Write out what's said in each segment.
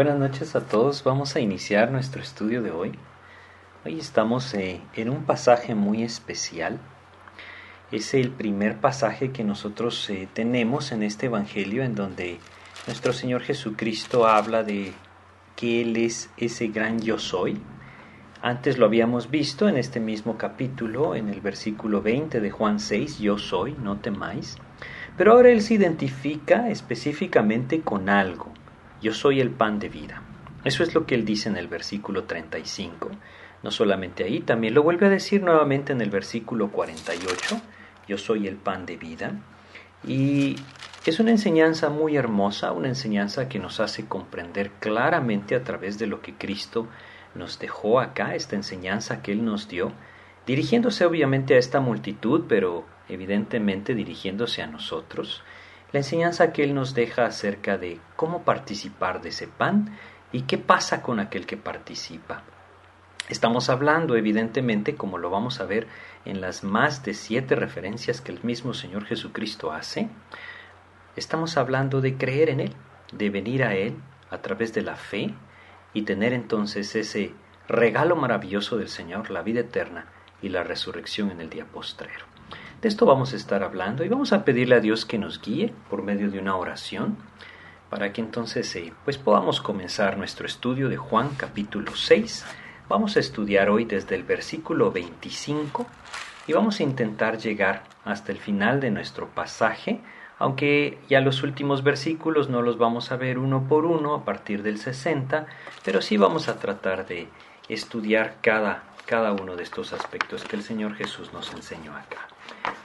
Buenas noches a todos. Vamos a iniciar nuestro estudio de hoy. Hoy estamos eh, en un pasaje muy especial. Es el primer pasaje que nosotros eh, tenemos en este Evangelio en donde nuestro Señor Jesucristo habla de que Él es ese gran yo soy. Antes lo habíamos visto en este mismo capítulo, en el versículo 20 de Juan 6, yo soy, no temáis. Pero ahora Él se identifica específicamente con algo yo soy el pan de vida. Eso es lo que él dice en el versículo 35. No solamente ahí, también lo vuelve a decir nuevamente en el versículo 48. Yo soy el pan de vida. Y es una enseñanza muy hermosa, una enseñanza que nos hace comprender claramente a través de lo que Cristo nos dejó acá, esta enseñanza que Él nos dio, dirigiéndose obviamente a esta multitud, pero evidentemente dirigiéndose a nosotros la enseñanza que Él nos deja acerca de cómo participar de ese pan y qué pasa con aquel que participa. Estamos hablando, evidentemente, como lo vamos a ver en las más de siete referencias que el mismo Señor Jesucristo hace, estamos hablando de creer en Él, de venir a Él a través de la fe y tener entonces ese regalo maravilloso del Señor, la vida eterna y la resurrección en el día postrero. De esto vamos a estar hablando y vamos a pedirle a Dios que nos guíe por medio de una oración para que entonces eh, pues podamos comenzar nuestro estudio de Juan capítulo 6. Vamos a estudiar hoy desde el versículo 25 y vamos a intentar llegar hasta el final de nuestro pasaje, aunque ya los últimos versículos no los vamos a ver uno por uno a partir del 60, pero sí vamos a tratar de estudiar cada, cada uno de estos aspectos que el Señor Jesús nos enseñó acá.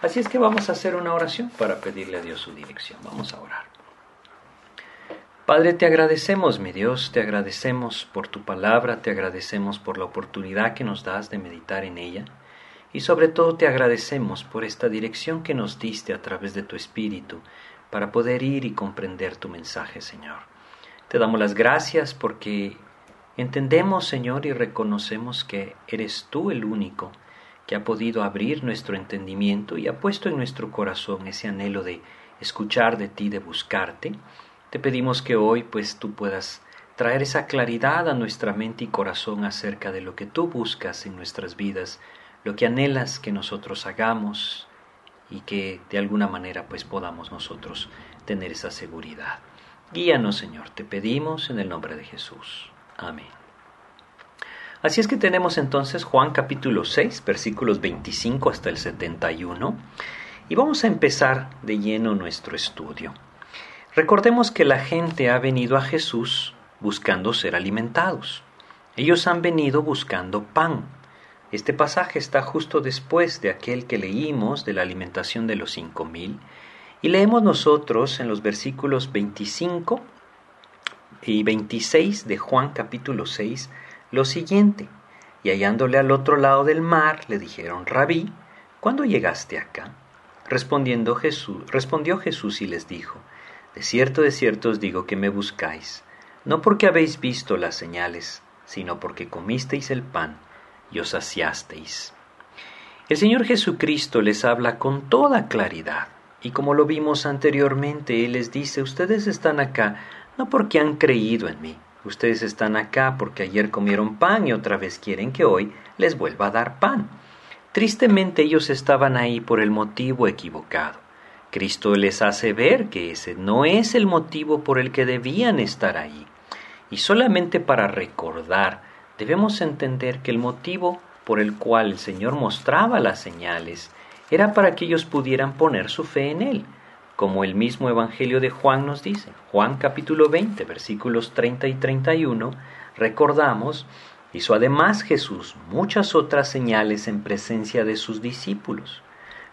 Así es que vamos a hacer una oración para pedirle a Dios su dirección. Vamos a orar. Padre, te agradecemos, mi Dios, te agradecemos por tu palabra, te agradecemos por la oportunidad que nos das de meditar en ella y sobre todo te agradecemos por esta dirección que nos diste a través de tu Espíritu para poder ir y comprender tu mensaje, Señor. Te damos las gracias porque entendemos, Señor, y reconocemos que eres tú el único que ha podido abrir nuestro entendimiento y ha puesto en nuestro corazón ese anhelo de escuchar de ti, de buscarte, te pedimos que hoy pues tú puedas traer esa claridad a nuestra mente y corazón acerca de lo que tú buscas en nuestras vidas, lo que anhelas que nosotros hagamos y que de alguna manera pues podamos nosotros tener esa seguridad. Guíanos Señor, te pedimos en el nombre de Jesús. Amén. Así es que tenemos entonces Juan capítulo 6, versículos 25 hasta el 71, y vamos a empezar de lleno nuestro estudio. Recordemos que la gente ha venido a Jesús buscando ser alimentados. Ellos han venido buscando pan. Este pasaje está justo después de aquel que leímos de la alimentación de los cinco mil, y leemos nosotros en los versículos 25 y 26 de Juan capítulo 6 lo siguiente, y hallándole al otro lado del mar, le dijeron, Rabí, ¿cuándo llegaste acá? Respondiendo Jesús, respondió Jesús y les dijo, De cierto, de cierto os digo que me buscáis, no porque habéis visto las señales, sino porque comisteis el pan y os saciasteis. El Señor Jesucristo les habla con toda claridad, y como lo vimos anteriormente, Él les dice, ustedes están acá no porque han creído en mí, Ustedes están acá porque ayer comieron pan y otra vez quieren que hoy les vuelva a dar pan. Tristemente ellos estaban ahí por el motivo equivocado. Cristo les hace ver que ese no es el motivo por el que debían estar ahí. Y solamente para recordar, debemos entender que el motivo por el cual el Señor mostraba las señales era para que ellos pudieran poner su fe en Él, como el mismo Evangelio de Juan nos dice. Juan capítulo 20, versículos 30 y 31, recordamos, hizo además Jesús muchas otras señales en presencia de sus discípulos,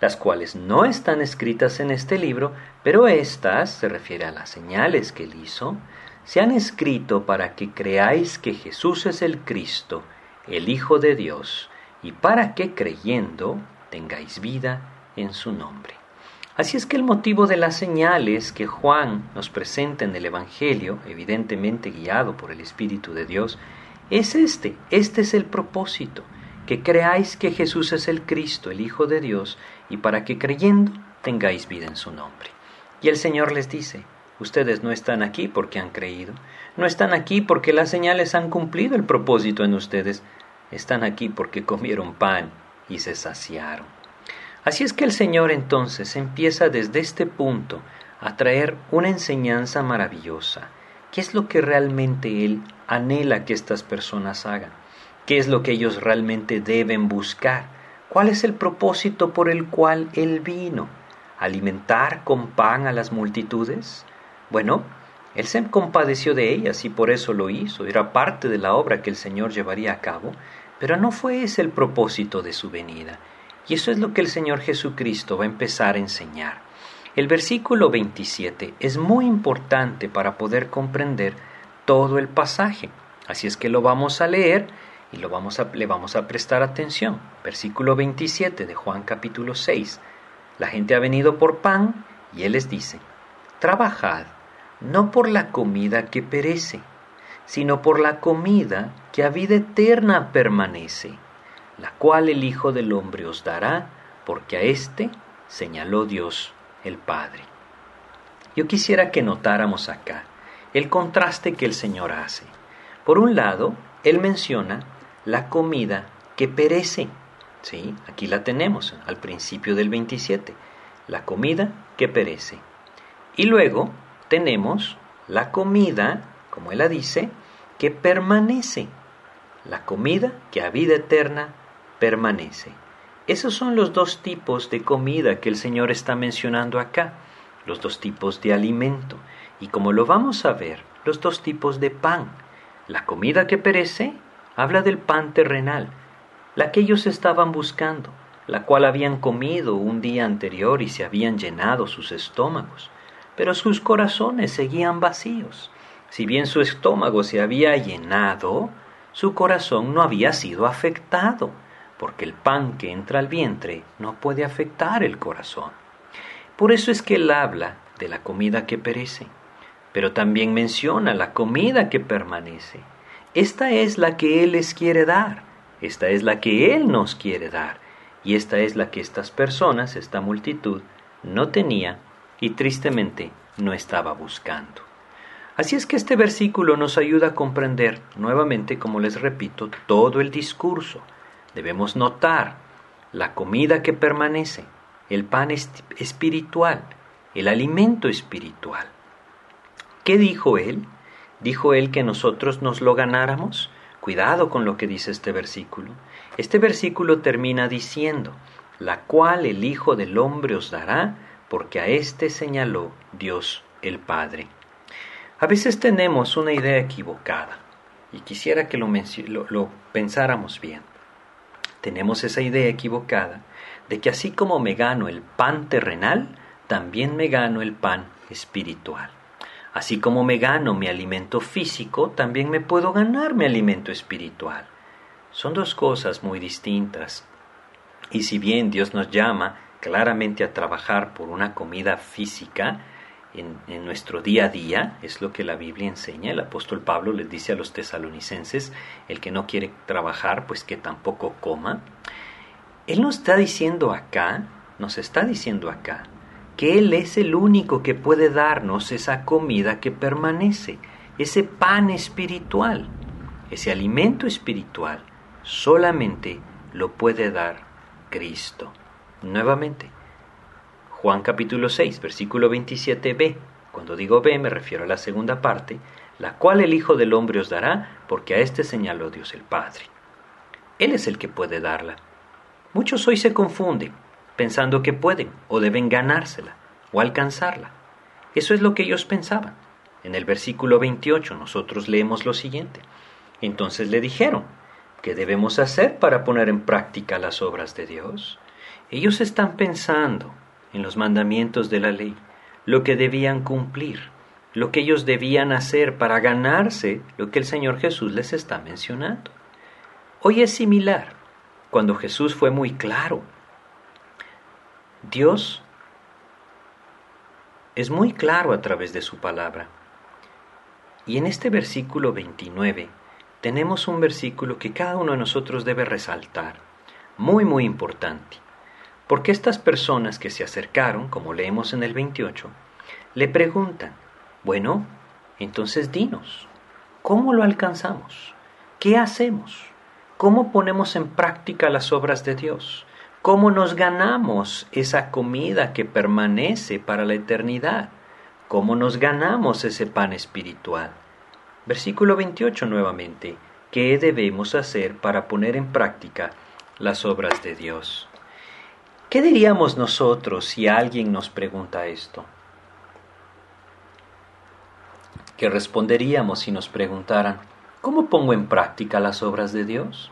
las cuales no están escritas en este libro, pero estas, se refiere a las señales que él hizo, se han escrito para que creáis que Jesús es el Cristo, el Hijo de Dios, y para que creyendo tengáis vida en su nombre. Así es que el motivo de las señales que Juan nos presenta en el Evangelio, evidentemente guiado por el Espíritu de Dios, es este, este es el propósito, que creáis que Jesús es el Cristo, el Hijo de Dios, y para que creyendo tengáis vida en su nombre. Y el Señor les dice, Ustedes no están aquí porque han creído, no están aquí porque las señales han cumplido el propósito en ustedes, están aquí porque comieron pan y se saciaron. Así es que el Señor entonces empieza desde este punto a traer una enseñanza maravillosa. ¿Qué es lo que realmente Él anhela que estas personas hagan? ¿Qué es lo que ellos realmente deben buscar? ¿Cuál es el propósito por el cual Él vino? ¿Alimentar con pan a las multitudes? Bueno, Él se compadeció de ellas y por eso lo hizo. Era parte de la obra que el Señor llevaría a cabo, pero no fue ese el propósito de su venida. Y eso es lo que el Señor Jesucristo va a empezar a enseñar. El versículo 27 es muy importante para poder comprender todo el pasaje. Así es que lo vamos a leer y lo vamos a, le vamos a prestar atención. Versículo 27 de Juan capítulo 6. La gente ha venido por pan y Él les dice, trabajad no por la comida que perece, sino por la comida que a vida eterna permanece, la cual el Hijo del Hombre os dará, porque a éste señaló Dios el Padre. Yo quisiera que notáramos acá el contraste que el Señor hace. Por un lado, Él menciona la comida que perece. ¿sí? Aquí la tenemos al principio del 27. La comida que perece. Y luego tenemos la comida, como Él la dice, que permanece. La comida que a vida eterna permanece. Esos son los dos tipos de comida que el Señor está mencionando acá, los dos tipos de alimento, y como lo vamos a ver, los dos tipos de pan. La comida que perece habla del pan terrenal, la que ellos estaban buscando, la cual habían comido un día anterior y se habían llenado sus estómagos, pero sus corazones seguían vacíos. Si bien su estómago se había llenado, su corazón no había sido afectado porque el pan que entra al vientre no puede afectar el corazón. Por eso es que él habla de la comida que perece, pero también menciona la comida que permanece. Esta es la que Él les quiere dar, esta es la que Él nos quiere dar, y esta es la que estas personas, esta multitud, no tenía y tristemente no estaba buscando. Así es que este versículo nos ayuda a comprender nuevamente, como les repito, todo el discurso, Debemos notar la comida que permanece, el pan espiritual, el alimento espiritual. ¿Qué dijo él? ¿Dijo él que nosotros nos lo ganáramos? Cuidado con lo que dice este versículo. Este versículo termina diciendo, la cual el Hijo del Hombre os dará, porque a éste señaló Dios el Padre. A veces tenemos una idea equivocada y quisiera que lo, lo pensáramos bien tenemos esa idea equivocada de que así como me gano el pan terrenal, también me gano el pan espiritual. Así como me gano mi alimento físico, también me puedo ganar mi alimento espiritual. Son dos cosas muy distintas. Y si bien Dios nos llama claramente a trabajar por una comida física, en, nuestro día a día, es lo que la Biblia enseña. El apóstol Pablo les dice a los tesalonicenses, el que no quiere trabajar, pues que tampoco coma. Él nos está diciendo acá, nos está diciendo acá, que Él es el único que puede darnos esa comida que permanece, ese pan espiritual, ese alimento espiritual, solamente lo puede dar Cristo. Nuevamente, Juan capítulo 6, versículo 27b. Cuando digo b me refiero a la segunda parte, la cual el Hijo del Hombre os dará, porque a éste señaló Dios el Padre. Él es el que puede darla. Muchos hoy se confunden, pensando que pueden o deben ganársela o alcanzarla. Eso es lo que ellos pensaban. En el versículo 28 nosotros leemos lo siguiente. Entonces le dijeron, ¿qué debemos hacer para poner en práctica las obras de Dios? Ellos están pensando en los mandamientos de la ley, lo que debían cumplir, lo que ellos debían hacer para ganarse lo que el Señor Jesús les está mencionando. Hoy es similar, cuando Jesús fue muy claro. Dios es muy claro a través de su palabra. Y en este versículo 29 tenemos un versículo que cada uno de nosotros debe resaltar, muy, muy importante. Porque estas personas que se acercaron, como leemos en el 28, le preguntan, Bueno, entonces dinos, ¿cómo lo alcanzamos? ¿Qué hacemos? ¿Cómo ponemos en práctica las obras de Dios? ¿Cómo nos ganamos esa comida que permanece para la eternidad? ¿Cómo nos ganamos ese pan espiritual? Versículo 28 nuevamente. ¿Qué debemos hacer para poner en práctica las obras de Dios? ¿Qué diríamos nosotros si alguien nos pregunta esto? ¿Qué responderíamos si nos preguntaran, ¿cómo pongo en práctica las obras de Dios?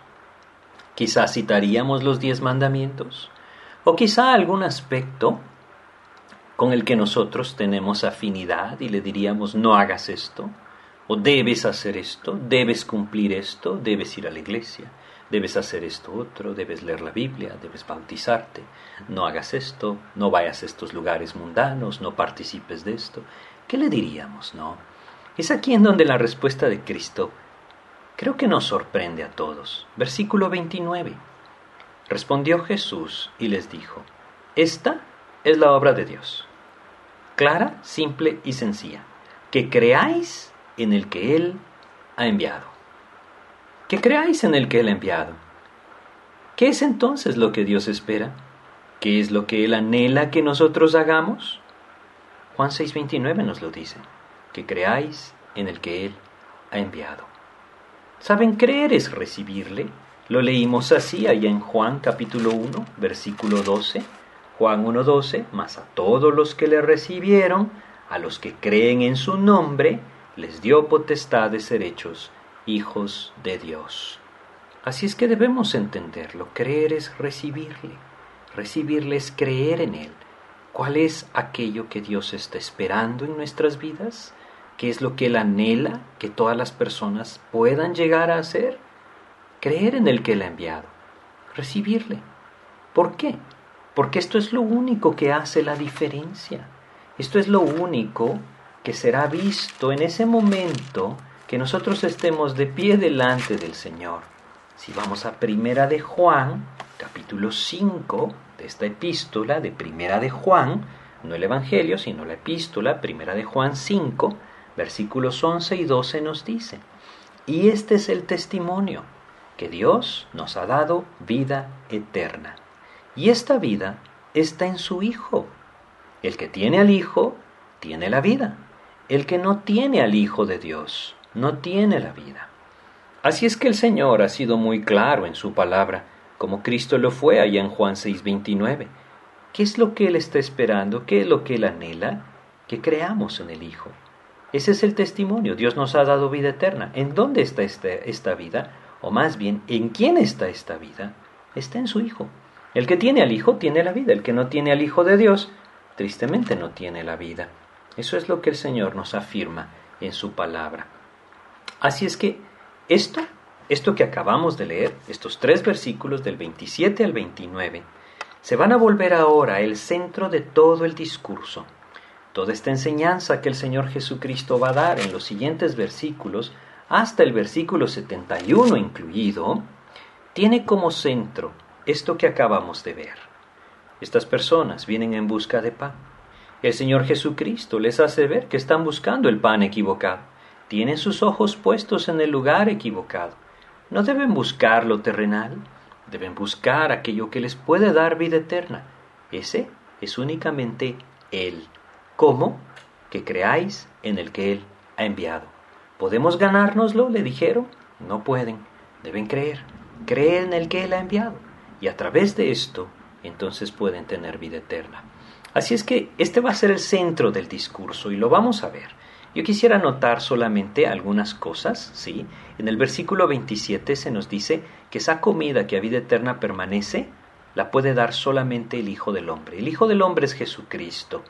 Quizá citaríamos los diez mandamientos o quizá algún aspecto con el que nosotros tenemos afinidad y le diríamos no hagas esto o debes hacer esto, debes cumplir esto, debes ir a la iglesia, debes hacer esto otro, debes leer la Biblia, debes bautizarte, no hagas esto, no vayas a estos lugares mundanos, no participes de esto. ¿Qué le diríamos, no? Es aquí en donde la respuesta de Cristo creo que nos sorprende a todos. Versículo 29. Respondió Jesús y les dijo, Esta es la obra de Dios, clara, simple y sencilla, que creáis en el que Él ha enviado. Que creáis en el que Él ha enviado. ¿Qué es entonces lo que Dios espera? ¿Qué es lo que Él anhela que nosotros hagamos? Juan 6:29 nos lo dice, que creáis en el que Él ha enviado. ¿Saben? Creer es recibirle. Lo leímos así allá en Juan capítulo 1, versículo 12. Juan 1.12, mas a todos los que le recibieron, a los que creen en su nombre, les dio potestad de ser hechos hijos de Dios. Así es que debemos entenderlo. Creer es recibirle. Recibirle es creer en Él. ¿Cuál es aquello que Dios está esperando en nuestras vidas? ¿Qué es lo que Él anhela que todas las personas puedan llegar a hacer? Creer en el que Él ha enviado, recibirle. ¿Por qué? Porque esto es lo único que hace la diferencia. Esto es lo único que será visto en ese momento que nosotros estemos de pie delante del Señor. Si vamos a Primera de Juan, capítulo 5 de esta epístola de Primera de Juan, no el Evangelio, sino la epístola, Primera de Juan 5, Versículos 11 y 12 nos dice, y este es el testimonio, que Dios nos ha dado vida eterna. Y esta vida está en su Hijo. El que tiene al Hijo, tiene la vida. El que no tiene al Hijo de Dios, no tiene la vida. Así es que el Señor ha sido muy claro en su palabra, como Cristo lo fue allá en Juan 6:29. ¿Qué es lo que Él está esperando? ¿Qué es lo que Él anhela? Que creamos en el Hijo. Ese es el testimonio. Dios nos ha dado vida eterna. ¿En dónde está este, esta vida? O más bien, ¿en quién está esta vida? Está en su Hijo. El que tiene al Hijo tiene la vida. El que no tiene al Hijo de Dios, tristemente no tiene la vida. Eso es lo que el Señor nos afirma en su palabra. Así es que esto, esto que acabamos de leer, estos tres versículos del 27 al 29, se van a volver ahora el centro de todo el discurso Toda esta enseñanza que el Señor Jesucristo va a dar en los siguientes versículos, hasta el versículo 71 incluido, tiene como centro esto que acabamos de ver. Estas personas vienen en busca de pan. El Señor Jesucristo les hace ver que están buscando el pan equivocado. Tienen sus ojos puestos en el lugar equivocado. No deben buscar lo terrenal, deben buscar aquello que les puede dar vida eterna. Ese es únicamente Él. ¿Cómo? Que creáis en el que Él ha enviado. ¿Podemos ganárnoslo? le dijeron. No pueden, deben creer. Creer en el que Él ha enviado. Y a través de esto, entonces pueden tener vida eterna. Así es que este va a ser el centro del discurso y lo vamos a ver. Yo quisiera notar solamente algunas cosas, ¿sí? En el versículo 27 se nos dice que esa comida que a vida eterna permanece, la puede dar solamente el Hijo del Hombre. El Hijo del Hombre es Jesucristo.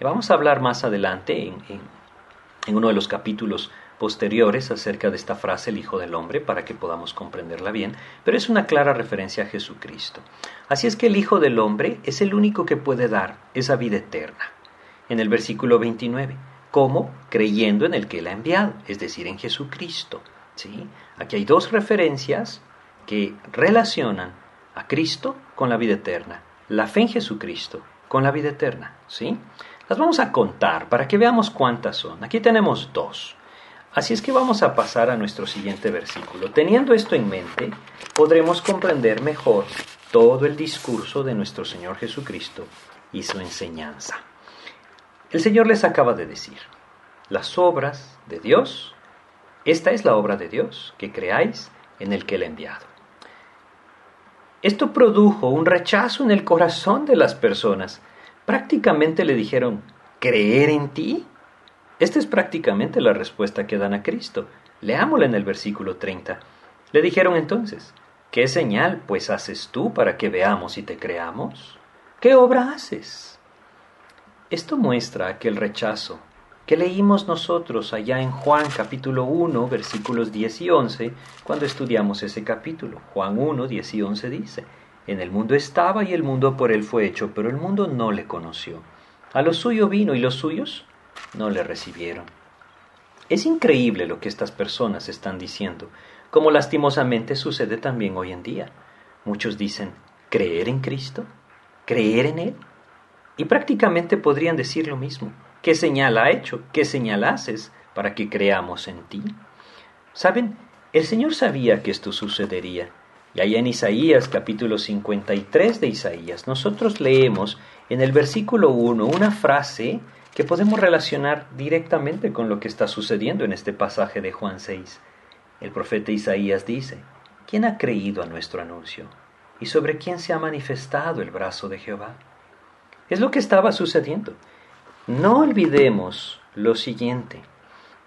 Vamos a hablar más adelante en, uno de los capítulos posteriores acerca de esta frase el Hijo del Hombre para que podamos comprenderla bien, pero es una clara referencia a Jesucristo. Así es que el Hijo del Hombre es el único que puede dar esa vida eterna. En el versículo 29, ¿cómo? Creyendo en el que Él ha enviado, es decir, en Jesucristo. ¿sí? Aquí hay dos referencias que relacionan a Cristo con la vida eterna. La fe en Jesucristo con la vida eterna. ¿sí? Las vamos a contar para que veamos cuántas son. Aquí tenemos dos. Así es que vamos a pasar a nuestro siguiente versículo. Teniendo esto en mente, podremos comprender mejor todo el discurso de nuestro Señor Jesucristo y su enseñanza. El Señor les acaba de decir, las obras de Dios, esta es la obra de Dios, que creáis en el que Él ha enviado. Esto produjo un rechazo en el corazón de las personas. Prácticamente le dijeron, ¿creer en ti? Esta es prácticamente la respuesta que dan a Cristo. Leámosla en el versículo 30. Le dijeron entonces, ¿qué señal pues haces tú para que veamos y te creamos? ¿Qué obra haces? Esto muestra que el rechazo que leímos nosotros allá en Juan capítulo 1 versículos 10 y 11 cuando estudiamos ese capítulo. Juan 1, 10 y 11 dice, En el mundo estaba y el mundo por él fue hecho, pero el mundo no le conoció. A lo suyo vino y los suyos no le recibieron. Es increíble lo que estas personas están diciendo, como lastimosamente sucede también hoy en día. Muchos dicen, ¿creer en Cristo? ¿Creer en Él? Y prácticamente podrían decir lo mismo. ¿Qué señal ha hecho? ¿Qué señal haces para que creamos en ti? Saben, el Señor sabía que esto sucedería. Y allá en Isaías capítulo 53 de Isaías, nosotros leemos en el versículo 1 una frase que podemos relacionar directamente con lo que está sucediendo en este pasaje de Juan 6. El profeta Isaías dice, ¿quién ha creído a nuestro anuncio? ¿Y sobre quién se ha manifestado el brazo de Jehová? Es lo que estaba sucediendo. No olvidemos lo siguiente.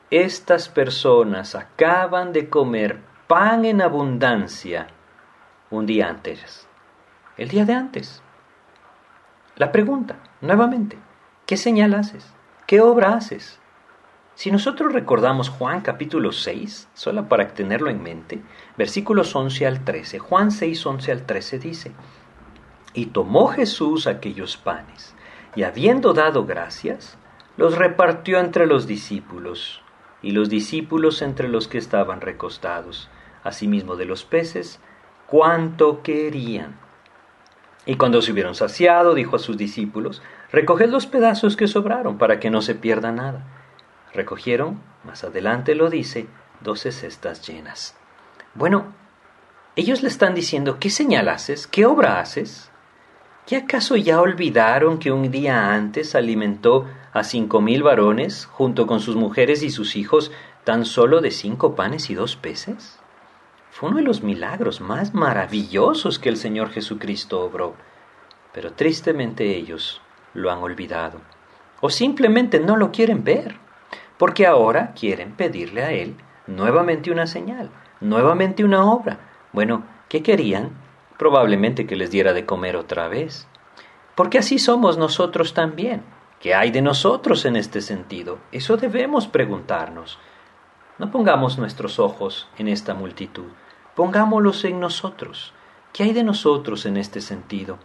Estas personas acaban de comer pan en abundancia un día antes. El día de antes. La pregunta, nuevamente, ¿Qué señal haces? ¿Qué obra haces? Si nosotros recordamos Juan capítulo 6, solo para tenerlo en mente, versículos 11 al 13, Juan 6, 11 al 13 dice, Y tomó Jesús aquellos panes, y habiendo dado gracias, los repartió entre los discípulos, y los discípulos entre los que estaban recostados, asimismo de los peces, cuanto querían. Y cuando se hubieron saciado, dijo a sus discípulos, Recoged los pedazos que sobraron para que no se pierda nada. Recogieron, más adelante lo dice, doce cestas llenas. Bueno, ellos le están diciendo, ¿qué señal haces? ¿Qué obra haces? ¿Qué acaso ya olvidaron que un día antes alimentó a cinco mil varones junto con sus mujeres y sus hijos tan solo de cinco panes y dos peces? Fue uno de los milagros más maravillosos que el Señor Jesucristo obró. Pero tristemente ellos lo han olvidado o simplemente no lo quieren ver, porque ahora quieren pedirle a Él nuevamente una señal, nuevamente una obra. Bueno, ¿qué querían? Probablemente que les diera de comer otra vez. Porque así somos nosotros también. ¿Qué hay de nosotros en este sentido? Eso debemos preguntarnos. No pongamos nuestros ojos en esta multitud, pongámoslos en nosotros. ¿Qué hay de nosotros en este sentido?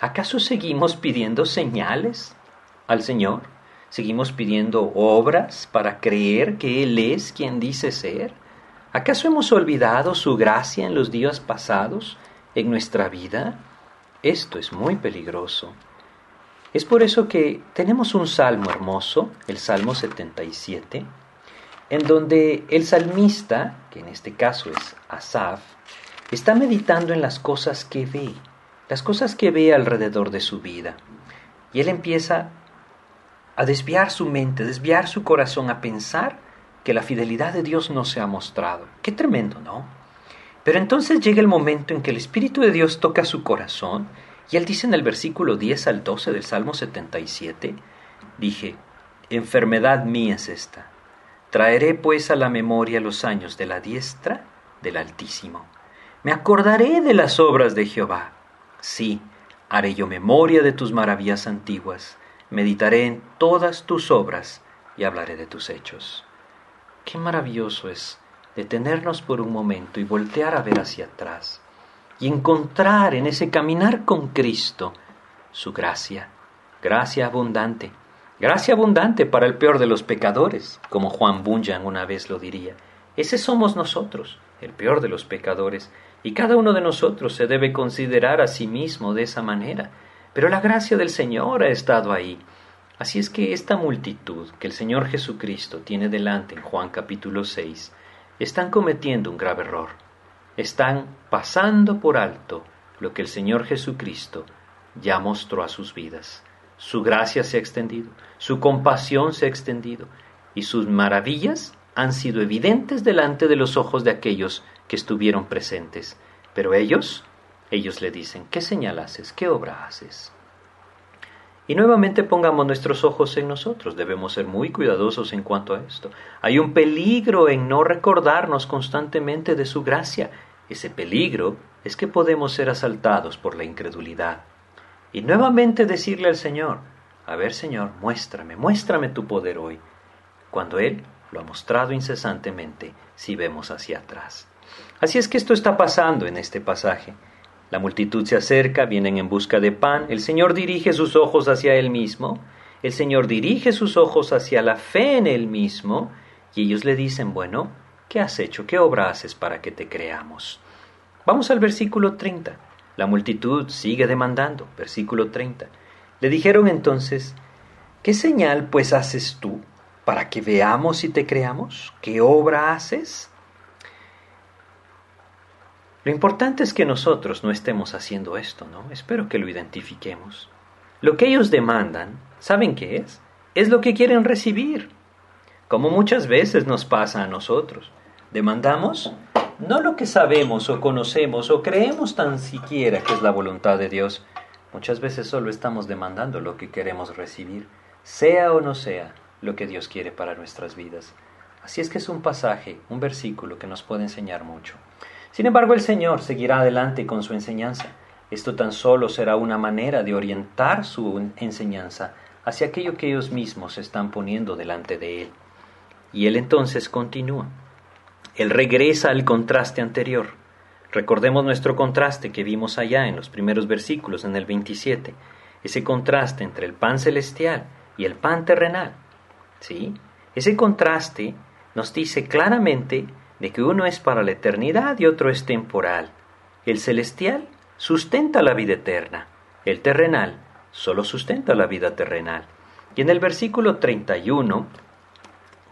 ¿Acaso seguimos pidiendo señales al Señor? ¿Seguimos pidiendo obras para creer que Él es quien dice ser? ¿Acaso hemos olvidado su gracia en los días pasados, en nuestra vida? Esto es muy peligroso. Es por eso que tenemos un salmo hermoso, el Salmo 77, en donde el salmista, que en este caso es Asaf, está meditando en las cosas que ve, las cosas que ve alrededor de su vida. Y él empieza a desviar su mente, desviar su corazón, a pensar que la fidelidad de Dios no se ha mostrado. Qué tremendo, ¿no? Pero entonces llega el momento en que el Espíritu de Dios toca su corazón y él dice en el versículo 10 al 12 del Salmo 77, dije, enfermedad mía es esta. Traeré pues a la memoria los años de la diestra del Altísimo. Me acordaré de las obras de Jehová Sí, haré yo memoria de tus maravillas antiguas, meditaré en todas tus obras y hablaré de tus hechos. Qué maravilloso es detenernos por un momento y voltear a ver hacia atrás y encontrar en ese caminar con Cristo su gracia, gracia abundante, gracia abundante para el peor de los pecadores, como Juan Bunyan una vez lo diría. Ese somos nosotros, el peor de los pecadores, y cada uno de nosotros se debe considerar a sí mismo de esa manera. Pero la gracia del Señor ha estado ahí. Así es que esta multitud que el Señor Jesucristo tiene delante en Juan capítulo 6, están cometiendo un grave error. Están pasando por alto lo que el Señor Jesucristo ya mostró a sus vidas. Su gracia se ha extendido, su compasión se ha extendido y sus maravillas han sido evidentes delante de los ojos de aquellos que estuvieron presentes. Pero ellos, ellos le dicen, ¿qué señal haces? ¿Qué obra haces? Y nuevamente pongamos nuestros ojos en nosotros. Debemos ser muy cuidadosos en cuanto a esto. Hay un peligro en no recordarnos constantemente de su gracia. Ese peligro es que podemos ser asaltados por la incredulidad. Y nuevamente decirle al Señor, a ver Señor, muéstrame, muéstrame tu poder hoy, cuando Él lo ha mostrado incesantemente si vemos hacia atrás. Así es que esto está pasando en este pasaje. La multitud se acerca, vienen en busca de pan, el Señor dirige sus ojos hacia Él mismo, el Señor dirige sus ojos hacia la fe en Él mismo, y ellos le dicen, bueno, ¿qué has hecho? ¿Qué obra haces para que te creamos? Vamos al versículo 30. La multitud sigue demandando, versículo 30. Le dijeron entonces, ¿qué señal pues haces tú para que veamos y te creamos? ¿Qué obra haces? Lo importante es que nosotros no estemos haciendo esto, ¿no? Espero que lo identifiquemos. Lo que ellos demandan, ¿saben qué es? Es lo que quieren recibir. Como muchas veces nos pasa a nosotros. Demandamos no lo que sabemos o conocemos o creemos tan siquiera que es la voluntad de Dios. Muchas veces solo estamos demandando lo que queremos recibir, sea o no sea lo que Dios quiere para nuestras vidas. Así es que es un pasaje, un versículo que nos puede enseñar mucho. Sin embargo, el Señor seguirá adelante con su enseñanza. Esto tan solo será una manera de orientar su enseñanza hacia aquello que ellos mismos están poniendo delante de Él. Y Él entonces continúa. Él regresa al contraste anterior. Recordemos nuestro contraste que vimos allá en los primeros versículos, en el 27, ese contraste entre el pan celestial y el pan terrenal. ¿Sí? Ese contraste nos dice claramente de que uno es para la eternidad y otro es temporal. El celestial sustenta la vida eterna, el terrenal solo sustenta la vida terrenal. Y en el versículo 31,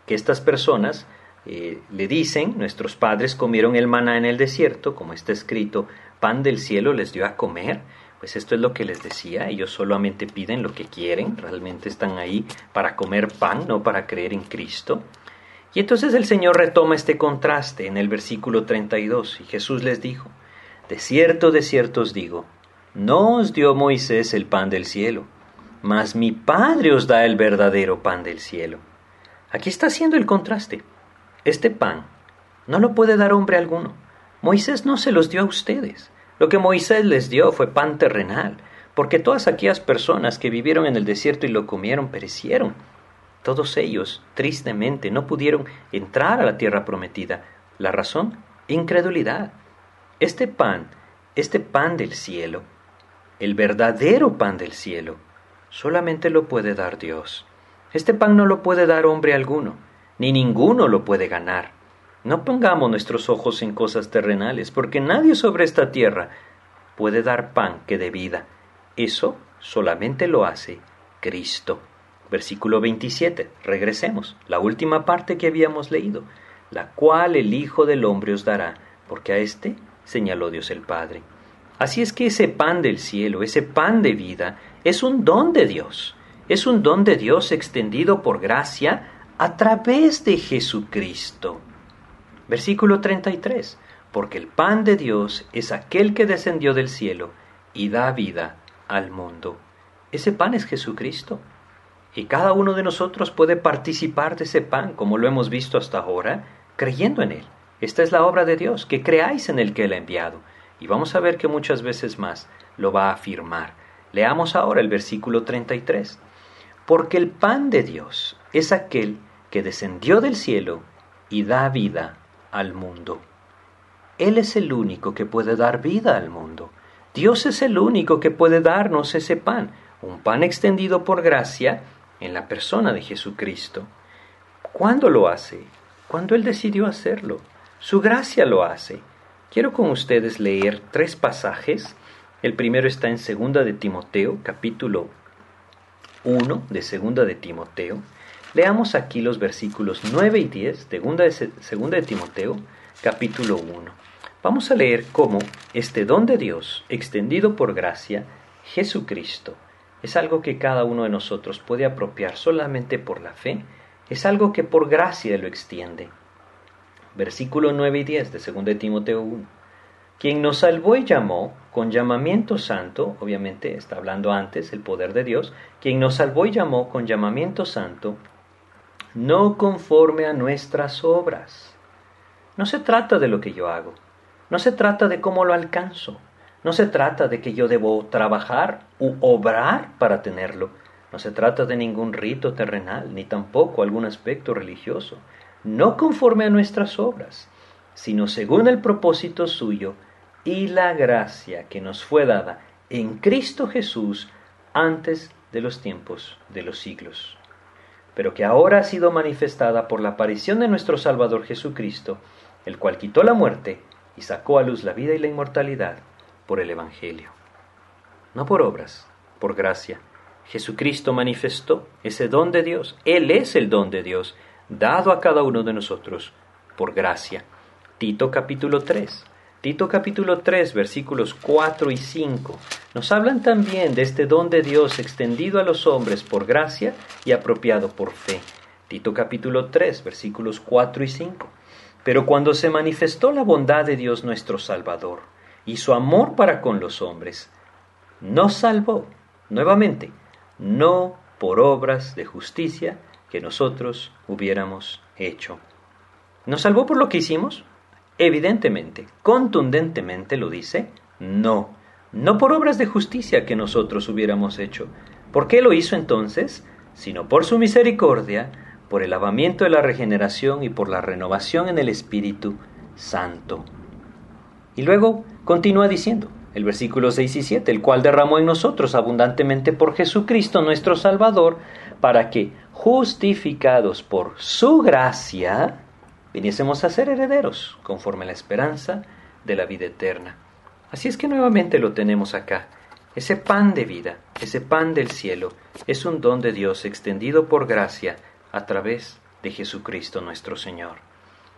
que estas personas eh, le dicen, nuestros padres comieron el maná en el desierto, como está escrito, pan del cielo les dio a comer, pues esto es lo que les decía, ellos solamente piden lo que quieren, realmente están ahí para comer pan, no para creer en Cristo. Y entonces el Señor retoma este contraste en el versículo 32 y Jesús les dijo, De cierto, de cierto os digo, no os dio Moisés el pan del cielo, mas mi Padre os da el verdadero pan del cielo. Aquí está haciendo el contraste. Este pan no lo puede dar hombre alguno. Moisés no se los dio a ustedes. Lo que Moisés les dio fue pan terrenal, porque todas aquellas personas que vivieron en el desierto y lo comieron perecieron. Todos ellos, tristemente, no pudieron entrar a la tierra prometida. ¿La razón? Incredulidad. Este pan, este pan del cielo, el verdadero pan del cielo, solamente lo puede dar Dios. Este pan no lo puede dar hombre alguno, ni ninguno lo puede ganar. No pongamos nuestros ojos en cosas terrenales, porque nadie sobre esta tierra puede dar pan que dé vida. Eso solamente lo hace Cristo. Versículo 27. Regresemos. La última parte que habíamos leído. La cual el Hijo del Hombre os dará, porque a éste señaló Dios el Padre. Así es que ese pan del cielo, ese pan de vida, es un don de Dios. Es un don de Dios extendido por gracia a través de Jesucristo. Versículo 33. Porque el pan de Dios es aquel que descendió del cielo y da vida al mundo. Ese pan es Jesucristo. Y cada uno de nosotros puede participar de ese pan, como lo hemos visto hasta ahora, creyendo en Él. Esta es la obra de Dios, que creáis en el que Él ha enviado. Y vamos a ver que muchas veces más lo va a afirmar. Leamos ahora el versículo 33. Porque el pan de Dios es aquel que descendió del cielo y da vida al mundo. Él es el único que puede dar vida al mundo. Dios es el único que puede darnos ese pan, un pan extendido por gracia en la persona de Jesucristo. ¿Cuándo lo hace? Cuando Él decidió hacerlo. Su gracia lo hace. Quiero con ustedes leer tres pasajes. El primero está en segunda de Timoteo, capítulo 1 de segunda de Timoteo, leamos aquí los versículos 9 y 10, segunda de, segunda de Timoteo, capítulo 1. Vamos a leer cómo este don de Dios, extendido por gracia, Jesucristo, es algo que cada uno de nosotros puede apropiar solamente por la fe, es algo que por gracia lo extiende. Versículo 9 y 10 de 2 Timoteo 1. Quien nos salvó y llamó con llamamiento santo, obviamente está hablando antes el poder de Dios, quien nos salvó y llamó con llamamiento santo, no conforme a nuestras obras. No se trata de lo que yo hago, no se trata de cómo lo alcanzo, no se trata de que yo debo trabajar u obrar para tenerlo. No se trata de ningún rito terrenal, ni tampoco algún aspecto religioso, no conforme a nuestras obras, sino según el propósito suyo y la gracia que nos fue dada en Cristo Jesús antes de los tiempos de los siglos, pero que ahora ha sido manifestada por la aparición de nuestro Salvador Jesucristo, el cual quitó la muerte y sacó a luz la vida y la inmortalidad por el Evangelio. No por obras, por gracia. Jesucristo manifestó ese don de Dios. Él es el don de Dios, dado a cada uno de nosotros por gracia. Tito capítulo 3. Tito capítulo 3 versículos 4 y 5 nos hablan también de este don de Dios extendido a los hombres por gracia y apropiado por fe. Tito capítulo 3 versículos 4 y 5. Pero cuando se manifestó la bondad de Dios nuestro Salvador, y su amor para con los hombres, nos salvó, nuevamente, no por obras de justicia que nosotros hubiéramos hecho. ¿Nos salvó por lo que hicimos? Evidentemente, contundentemente lo dice, no, no por obras de justicia que nosotros hubiéramos hecho. ¿Por qué lo hizo entonces? Sino por su misericordia, por el lavamiento de la regeneración y por la renovación en el Espíritu Santo. Y luego continúa diciendo, el versículo 6 y 7, el cual derramó en nosotros abundantemente por Jesucristo nuestro Salvador, para que, justificados por su gracia, viniésemos a ser herederos, conforme a la esperanza de la vida eterna. Así es que nuevamente lo tenemos acá. Ese pan de vida, ese pan del cielo, es un don de Dios extendido por gracia a través de Jesucristo nuestro Señor.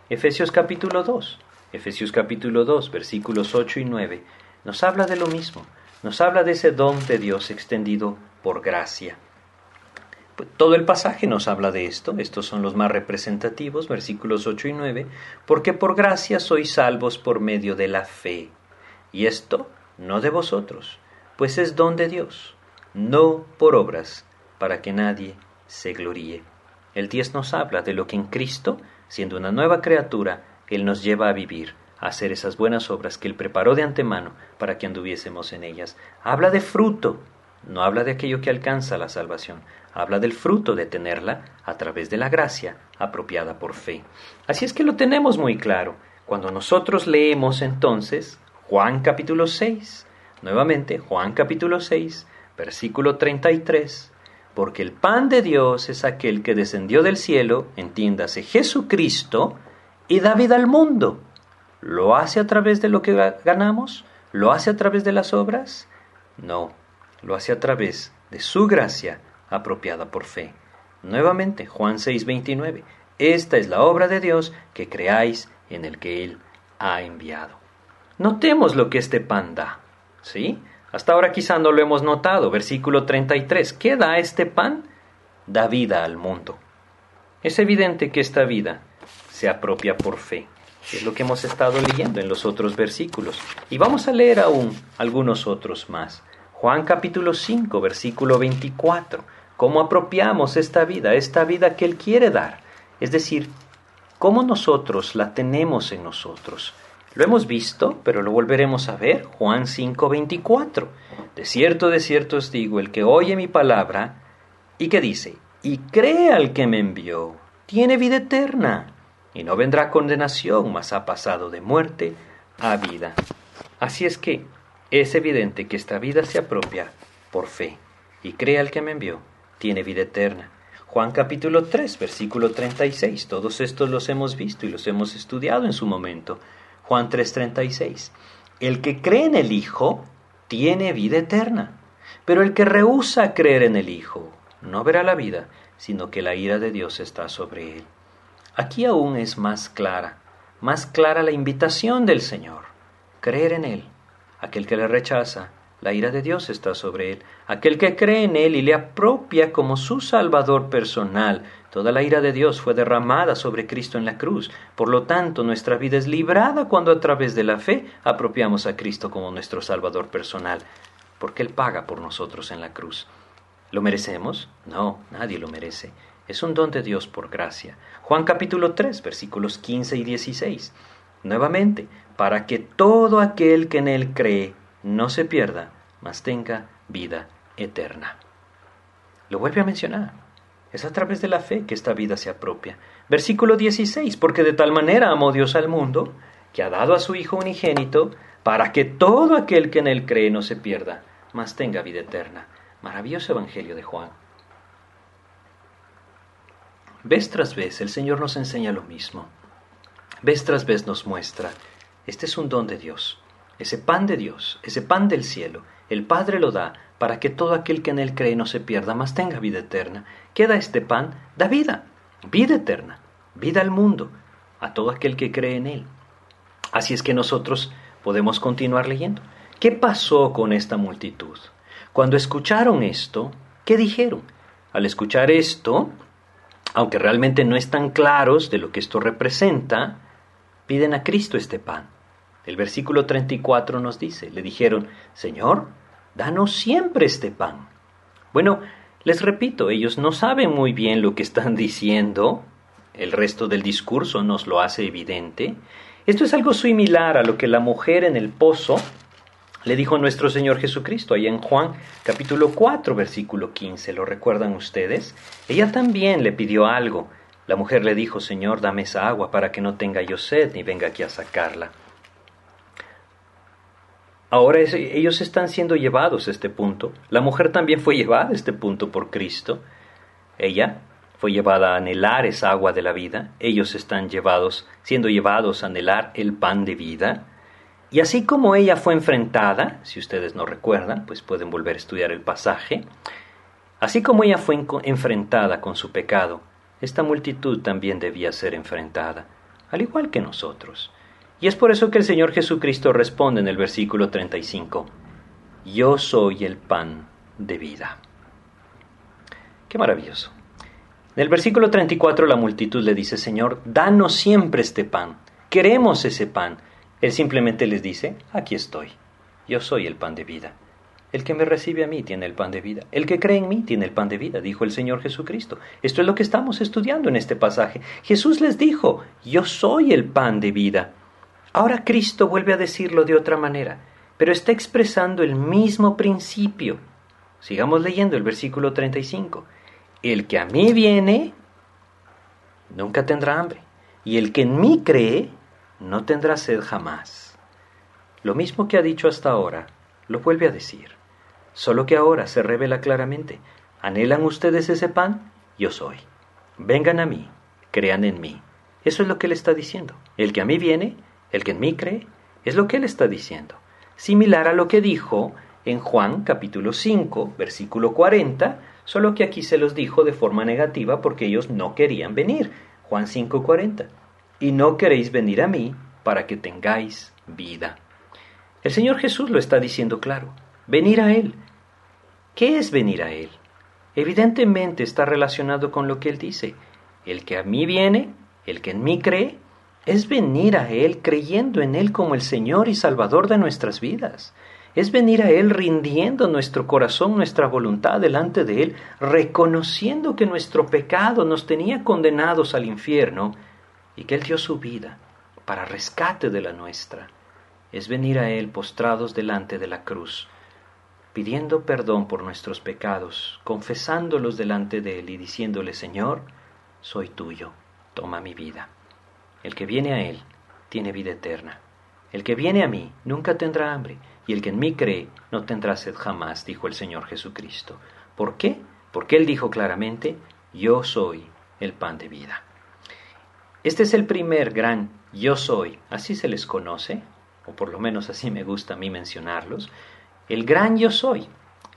Efesios capítulo 2. Efesios capítulo 2, versículos 8 y 9, nos habla de lo mismo, nos habla de ese don de Dios extendido por gracia. Pues, todo el pasaje nos habla de esto, estos son los más representativos, versículos 8 y 9, porque por gracia sois salvos por medio de la fe. Y esto no de vosotros, pues es don de Dios, no por obras, para que nadie se gloríe. El 10 nos habla de lo que en Cristo, siendo una nueva criatura, él nos lleva a vivir, a hacer esas buenas obras que Él preparó de antemano para que anduviésemos en ellas. Habla de fruto, no habla de aquello que alcanza la salvación, habla del fruto de tenerla a través de la gracia apropiada por fe. Así es que lo tenemos muy claro. Cuando nosotros leemos entonces Juan capítulo 6, nuevamente Juan capítulo 6, versículo 33, porque el pan de Dios es aquel que descendió del cielo, entiéndase Jesucristo, y da vida al mundo. ¿Lo hace a través de lo que ganamos? ¿Lo hace a través de las obras? No, lo hace a través de su gracia apropiada por fe. Nuevamente, Juan 6:29. Esta es la obra de Dios que creáis en el que Él ha enviado. Notemos lo que este pan da. ¿Sí? Hasta ahora quizá no lo hemos notado. Versículo 33. ¿Qué da este pan? Da vida al mundo. Es evidente que esta vida se apropia por fe. Es lo que hemos estado leyendo en los otros versículos. Y vamos a leer aún algunos otros más. Juan capítulo 5, versículo 24. ¿Cómo apropiamos esta vida, esta vida que Él quiere dar? Es decir, ¿cómo nosotros la tenemos en nosotros? Lo hemos visto, pero lo volveremos a ver. Juan 5, 24. De cierto, de cierto os digo, el que oye mi palabra y que dice, y cree al que me envió, tiene vida eterna y no vendrá condenación, mas ha pasado de muerte a vida. Así es que es evidente que esta vida se apropia por fe, y cree al que me envió, tiene vida eterna. Juan capítulo 3, versículo 36, todos estos los hemos visto y los hemos estudiado en su momento. Juan 3:36, el que cree en el Hijo tiene vida eterna, pero el que rehúsa creer en el Hijo no verá la vida, sino que la ira de Dios está sobre él. Aquí aún es más clara, más clara la invitación del Señor, creer en Él. Aquel que le rechaza, la ira de Dios está sobre él. Aquel que cree en Él y le apropia como su Salvador personal, toda la ira de Dios fue derramada sobre Cristo en la cruz. Por lo tanto, nuestra vida es librada cuando a través de la fe apropiamos a Cristo como nuestro Salvador personal, porque Él paga por nosotros en la cruz. ¿Lo merecemos? No, nadie lo merece. Es un don de Dios por gracia. Juan capítulo 3, versículos 15 y 16. Nuevamente, para que todo aquel que en Él cree no se pierda, mas tenga vida eterna. Lo vuelve a mencionar. Es a través de la fe que esta vida se apropia. Versículo 16, porque de tal manera amó Dios al mundo, que ha dado a su Hijo unigénito, para que todo aquel que en él cree no se pierda, mas tenga vida eterna. Maravilloso Evangelio de Juan. Vez tras vez el Señor nos enseña lo mismo. Vez tras vez nos muestra, este es un don de Dios ese pan de Dios, ese pan del cielo, el Padre lo da para que todo aquel que en él cree no se pierda, mas tenga vida eterna. ¿Qué da este pan? Da vida, vida eterna, vida al mundo, a todo aquel que cree en él. Así es que nosotros podemos continuar leyendo. ¿Qué pasó con esta multitud? Cuando escucharon esto, ¿qué dijeron? Al escuchar esto, aunque realmente no están claros de lo que esto representa, piden a Cristo este pan. El versículo 34 nos dice, le dijeron, Señor, danos siempre este pan. Bueno, les repito, ellos no saben muy bien lo que están diciendo, el resto del discurso nos lo hace evidente. Esto es algo similar a lo que la mujer en el pozo le dijo nuestro Señor Jesucristo, ahí en Juan capítulo 4, versículo 15, ¿lo recuerdan ustedes? Ella también le pidió algo. La mujer le dijo, Señor, dame esa agua para que no tenga yo sed ni venga aquí a sacarla. Ahora ellos están siendo llevados a este punto. La mujer también fue llevada a este punto por Cristo. Ella fue llevada a anhelar esa agua de la vida. Ellos están llevados, siendo llevados a anhelar el pan de vida. Y así como ella fue enfrentada, si ustedes no recuerdan, pues pueden volver a estudiar el pasaje, así como ella fue enfrentada con su pecado, esta multitud también debía ser enfrentada, al igual que nosotros. Y es por eso que el Señor Jesucristo responde en el versículo 35, Yo soy el pan de vida. Qué maravilloso. En el versículo 34 la multitud le dice, Señor, danos siempre este pan. Queremos ese pan. Él simplemente les dice, aquí estoy. Yo soy el pan de vida. El que me recibe a mí tiene el pan de vida. El que cree en mí tiene el pan de vida, dijo el Señor Jesucristo. Esto es lo que estamos estudiando en este pasaje. Jesús les dijo, yo soy el pan de vida. Ahora Cristo vuelve a decirlo de otra manera, pero está expresando el mismo principio. Sigamos leyendo el versículo 35. El que a mí viene, nunca tendrá hambre, y el que en mí cree, no tendrá sed jamás. Lo mismo que ha dicho hasta ahora, lo vuelve a decir, solo que ahora se revela claramente. ¿Anhelan ustedes ese pan? Yo soy. Vengan a mí, crean en mí. Eso es lo que él está diciendo. El que a mí viene, el que en mí cree, es lo que él está diciendo. Similar a lo que dijo en Juan capítulo 5, versículo 40, solo que aquí se los dijo de forma negativa porque ellos no querían venir. Juan 5, 40. Y no queréis venir a mí para que tengáis vida. El Señor Jesús lo está diciendo claro. Venir a Él. ¿Qué es venir a Él? Evidentemente está relacionado con lo que Él dice. El que a mí viene, el que en mí cree, es venir a Él creyendo en Él como el Señor y Salvador de nuestras vidas. Es venir a Él rindiendo nuestro corazón, nuestra voluntad delante de Él, reconociendo que nuestro pecado nos tenía condenados al infierno y que Él dio su vida para rescate de la nuestra. Es venir a Él postrados delante de la cruz, pidiendo perdón por nuestros pecados, confesándolos delante de Él y diciéndole, Señor, soy tuyo, toma mi vida. El que viene a Él tiene vida eterna. El que viene a mí nunca tendrá hambre, y el que en mí cree no tendrá sed jamás, dijo el Señor Jesucristo. ¿Por qué? Porque Él dijo claramente, yo soy el pan de vida. Este es el primer gran yo soy, así se les conoce, o por lo menos así me gusta a mí mencionarlos, el gran yo soy.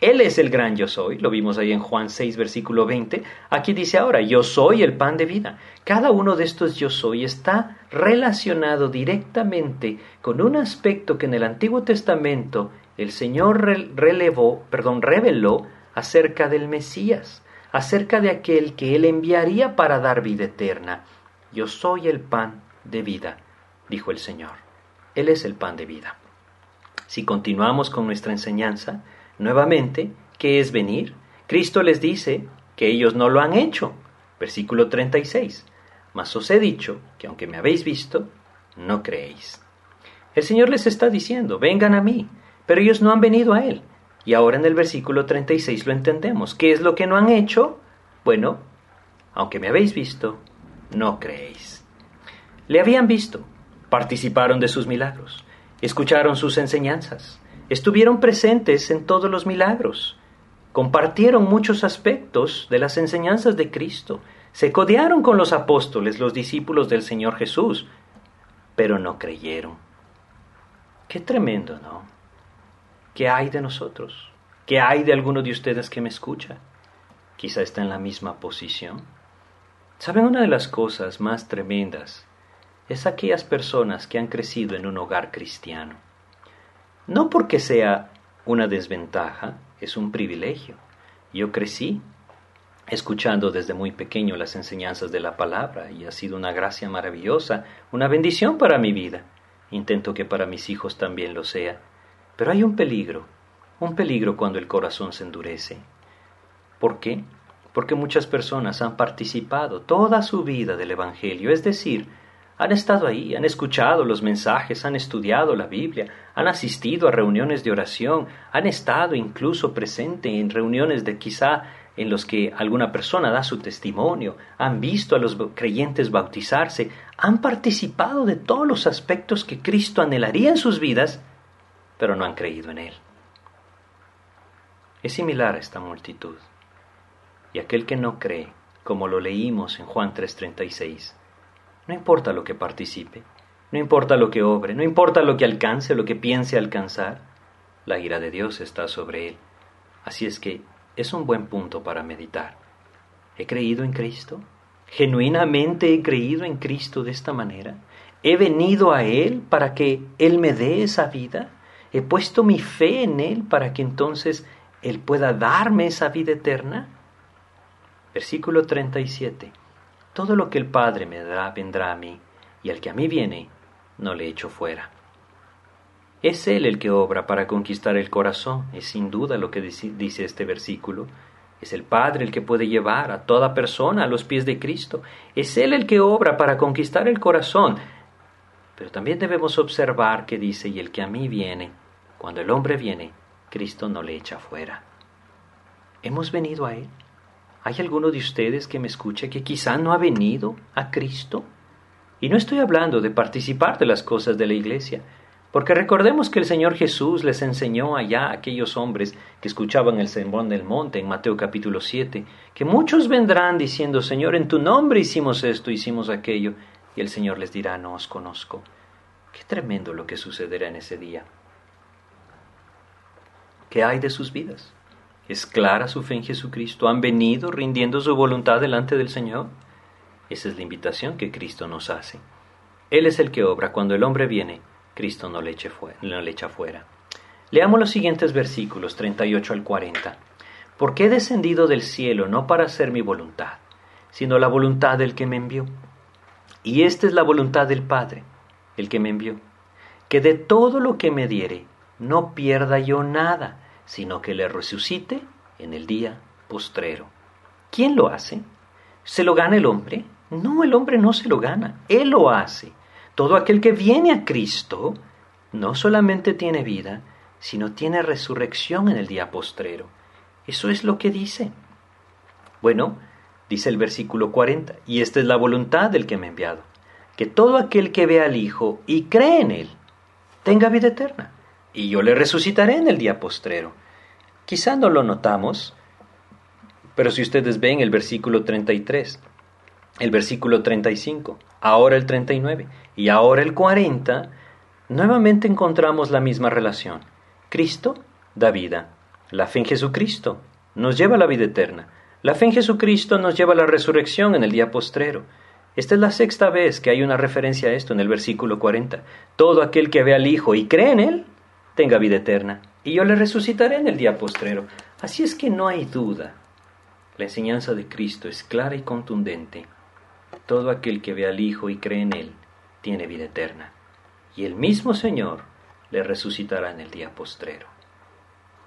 Él es el gran yo soy, lo vimos ahí en Juan 6, versículo 20. Aquí dice ahora, yo soy el pan de vida. Cada uno de estos yo soy está relacionado directamente con un aspecto que en el Antiguo Testamento el Señor relevó, perdón, reveló acerca del Mesías, acerca de aquel que Él enviaría para dar vida eterna. Yo soy el pan de vida, dijo el Señor. Él es el pan de vida. Si continuamos con nuestra enseñanza, nuevamente, ¿qué es venir? Cristo les dice que ellos no lo han hecho. Versículo 36. Mas os he dicho que aunque me habéis visto, no creéis. El Señor les está diciendo, vengan a mí, pero ellos no han venido a Él. Y ahora en el versículo 36 lo entendemos. ¿Qué es lo que no han hecho? Bueno, aunque me habéis visto, no creéis. Le habían visto, participaron de sus milagros, escucharon sus enseñanzas, estuvieron presentes en todos los milagros, compartieron muchos aspectos de las enseñanzas de Cristo, se codearon con los apóstoles, los discípulos del Señor Jesús, pero no creyeron. Qué tremendo, ¿no? ¿Qué hay de nosotros? ¿Qué hay de alguno de ustedes que me escucha? Quizá está en la misma posición. ¿Saben una de las cosas más tremendas es aquellas personas que han crecido en un hogar cristiano. No porque sea una desventaja, es un privilegio. Yo crecí escuchando desde muy pequeño las enseñanzas de la palabra y ha sido una gracia maravillosa, una bendición para mi vida. Intento que para mis hijos también lo sea. Pero hay un peligro, un peligro cuando el corazón se endurece. ¿Por qué? Porque muchas personas han participado toda su vida del Evangelio, es decir, han estado ahí, han escuchado los mensajes, han estudiado la Biblia, han asistido a reuniones de oración, han estado incluso presente en reuniones de quizá en los que alguna persona da su testimonio, han visto a los creyentes bautizarse, han participado de todos los aspectos que Cristo anhelaría en sus vidas, pero no han creído en Él. Es similar a esta multitud. Y aquel que no cree, como lo leímos en Juan 3:36, no importa lo que participe, no importa lo que obre, no importa lo que alcance, lo que piense alcanzar, la ira de Dios está sobre él. Así es que es un buen punto para meditar. ¿He creído en Cristo? ¿Genuinamente he creído en Cristo de esta manera? ¿He venido a Él para que Él me dé esa vida? ¿He puesto mi fe en Él para que entonces Él pueda darme esa vida eterna? Versículo 37. Todo lo que el Padre me dará vendrá a mí, y al que a mí viene, no le echo fuera. Es Él el que obra para conquistar el corazón, es sin duda lo que dice este versículo. Es el Padre el que puede llevar a toda persona a los pies de Cristo. Es Él el que obra para conquistar el corazón. Pero también debemos observar que dice, y el que a mí viene, cuando el hombre viene, Cristo no le echa fuera. ¿Hemos venido a Él? ¿Hay alguno de ustedes que me escuche que quizá no ha venido a Cristo? Y no estoy hablando de participar de las cosas de la iglesia, porque recordemos que el Señor Jesús les enseñó allá a aquellos hombres que escuchaban el sermón del monte en Mateo capítulo 7, que muchos vendrán diciendo, Señor, en tu nombre hicimos esto, hicimos aquello, y el Señor les dirá, no os conozco. Qué tremendo lo que sucederá en ese día. ¿Qué hay de sus vidas? ¿Es clara su fe en Jesucristo? ¿Han venido rindiendo su voluntad delante del Señor? Esa es la invitación que Cristo nos hace. Él es el que obra. Cuando el hombre viene, Cristo no le, fuera, echa fuera. Leamos los siguientes versículos 38 al 40. Porque he descendido del cielo no para hacer mi voluntad, sino la voluntad del que me envió. Y esta es la voluntad del Padre, el que me envió, que de todo lo que me diere, no pierda yo nada, sino que le resucite en el día postrero. ¿Quién lo hace? ¿Se lo gana el hombre? No, el hombre no se lo gana, Él lo hace. Todo aquel que viene a Cristo no solamente tiene vida, sino tiene resurrección en el día postrero. Eso es lo que dice. Bueno, dice el versículo 40, y esta es la voluntad del que me ha enviado, que todo aquel que ve al Hijo y cree en Él, tenga vida eterna y yo le resucitaré en el día postrero. Quizá no lo notamos, pero si ustedes ven el versículo 33, el versículo 35, ahora el 39 y ahora el 40, nuevamente encontramos la misma relación. Cristo da vida La fe en Jesucristo nos lleva a la vida eterna. La fe en Jesucristo nos lleva a la resurrección en el día postrero. Esta es la sexta vez que hay una referencia a esto en el versículo 40. Todo aquel que ve al Hijo y cree en Él, tenga vida eterna, y yo le resucitaré en el día postrero. Así es que no hay duda. La enseñanza de Cristo es clara y contundente. Todo aquel que ve al Hijo y cree en Él, tiene vida eterna, y el mismo Señor le resucitará en el día postrero.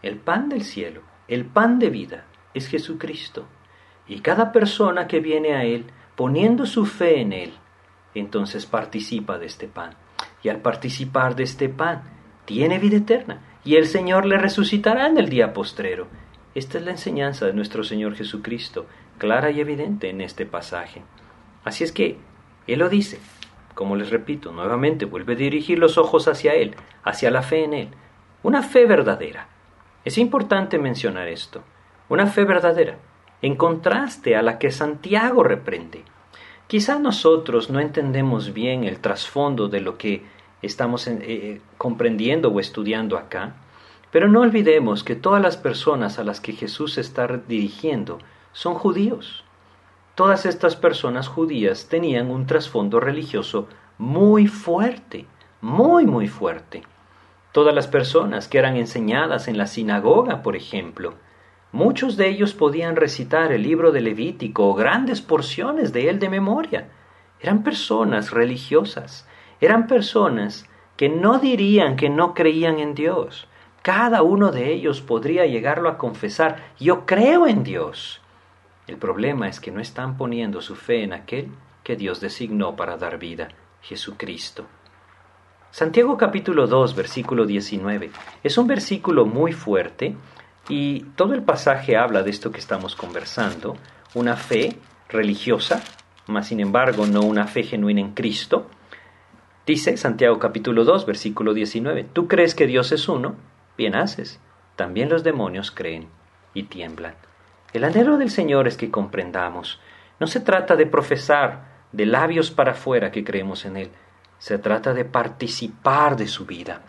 El pan del cielo, el pan de vida, es Jesucristo, y cada persona que viene a Él poniendo su fe en Él, entonces participa de este pan. Y al participar de este pan, tiene vida eterna, y el Señor le resucitará en el día postrero. Esta es la enseñanza de nuestro Señor Jesucristo, clara y evidente en este pasaje. Así es que Él lo dice, como les repito, nuevamente vuelve a dirigir los ojos hacia Él, hacia la fe en Él, una fe verdadera. Es importante mencionar esto, una fe verdadera, en contraste a la que Santiago reprende. Quizá nosotros no entendemos bien el trasfondo de lo que estamos eh, eh, comprendiendo o estudiando acá, pero no olvidemos que todas las personas a las que Jesús está dirigiendo son judíos. Todas estas personas judías tenían un trasfondo religioso muy fuerte, muy, muy fuerte. Todas las personas que eran enseñadas en la sinagoga, por ejemplo, Muchos de ellos podían recitar el libro de Levítico o grandes porciones de él de memoria. Eran personas religiosas, eran personas que no dirían que no creían en Dios. Cada uno de ellos podría llegarlo a confesar, yo creo en Dios. El problema es que no están poniendo su fe en aquel que Dios designó para dar vida, Jesucristo. Santiago capítulo 2, versículo 19, es un versículo muy fuerte y todo el pasaje habla de esto que estamos conversando, una fe religiosa, mas sin embargo no una fe genuina en Cristo. Dice Santiago capítulo 2, versículo 19, ¿tú crees que Dios es uno? Bien haces. También los demonios creen y tiemblan. El anhelo del Señor es que comprendamos. No se trata de profesar de labios para afuera que creemos en Él. Se trata de participar de su vida.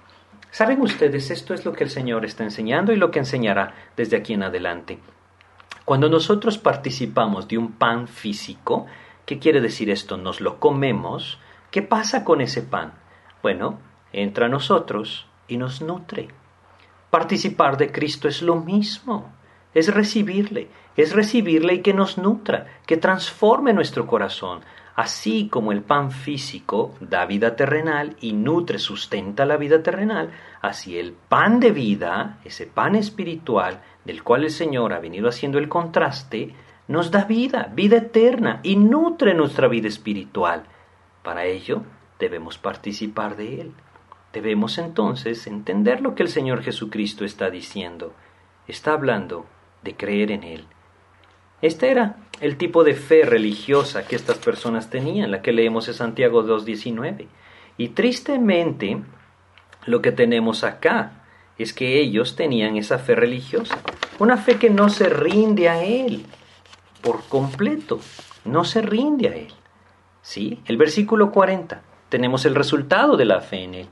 Saben ustedes, esto es lo que el Señor está enseñando y lo que enseñará desde aquí en adelante. Cuando nosotros participamos de un pan físico, ¿qué quiere decir esto? Nos lo comemos. ¿Qué pasa con ese pan? Bueno, entra a nosotros y nos nutre. Participar de Cristo es lo mismo. Es recibirle, es recibirle y que nos nutra, que transforme nuestro corazón, Así como el pan físico da vida terrenal y nutre, sustenta la vida terrenal, así el pan de vida, ese pan espiritual del cual el Señor ha venido haciendo el contraste, nos da vida, vida eterna y nutre nuestra vida espiritual. Para ello debemos participar de Él. Debemos entonces entender lo que el Señor Jesucristo está diciendo. Está hablando de creer en Él, este era el tipo de fe religiosa que estas personas tenían, la que leemos en Santiago 2.19. Y tristemente, lo que tenemos acá es que ellos tenían esa fe religiosa, una fe que no se rinde a Él por completo, no se rinde a Él. ¿Sí? El versículo 40, tenemos el resultado de la fe en Él.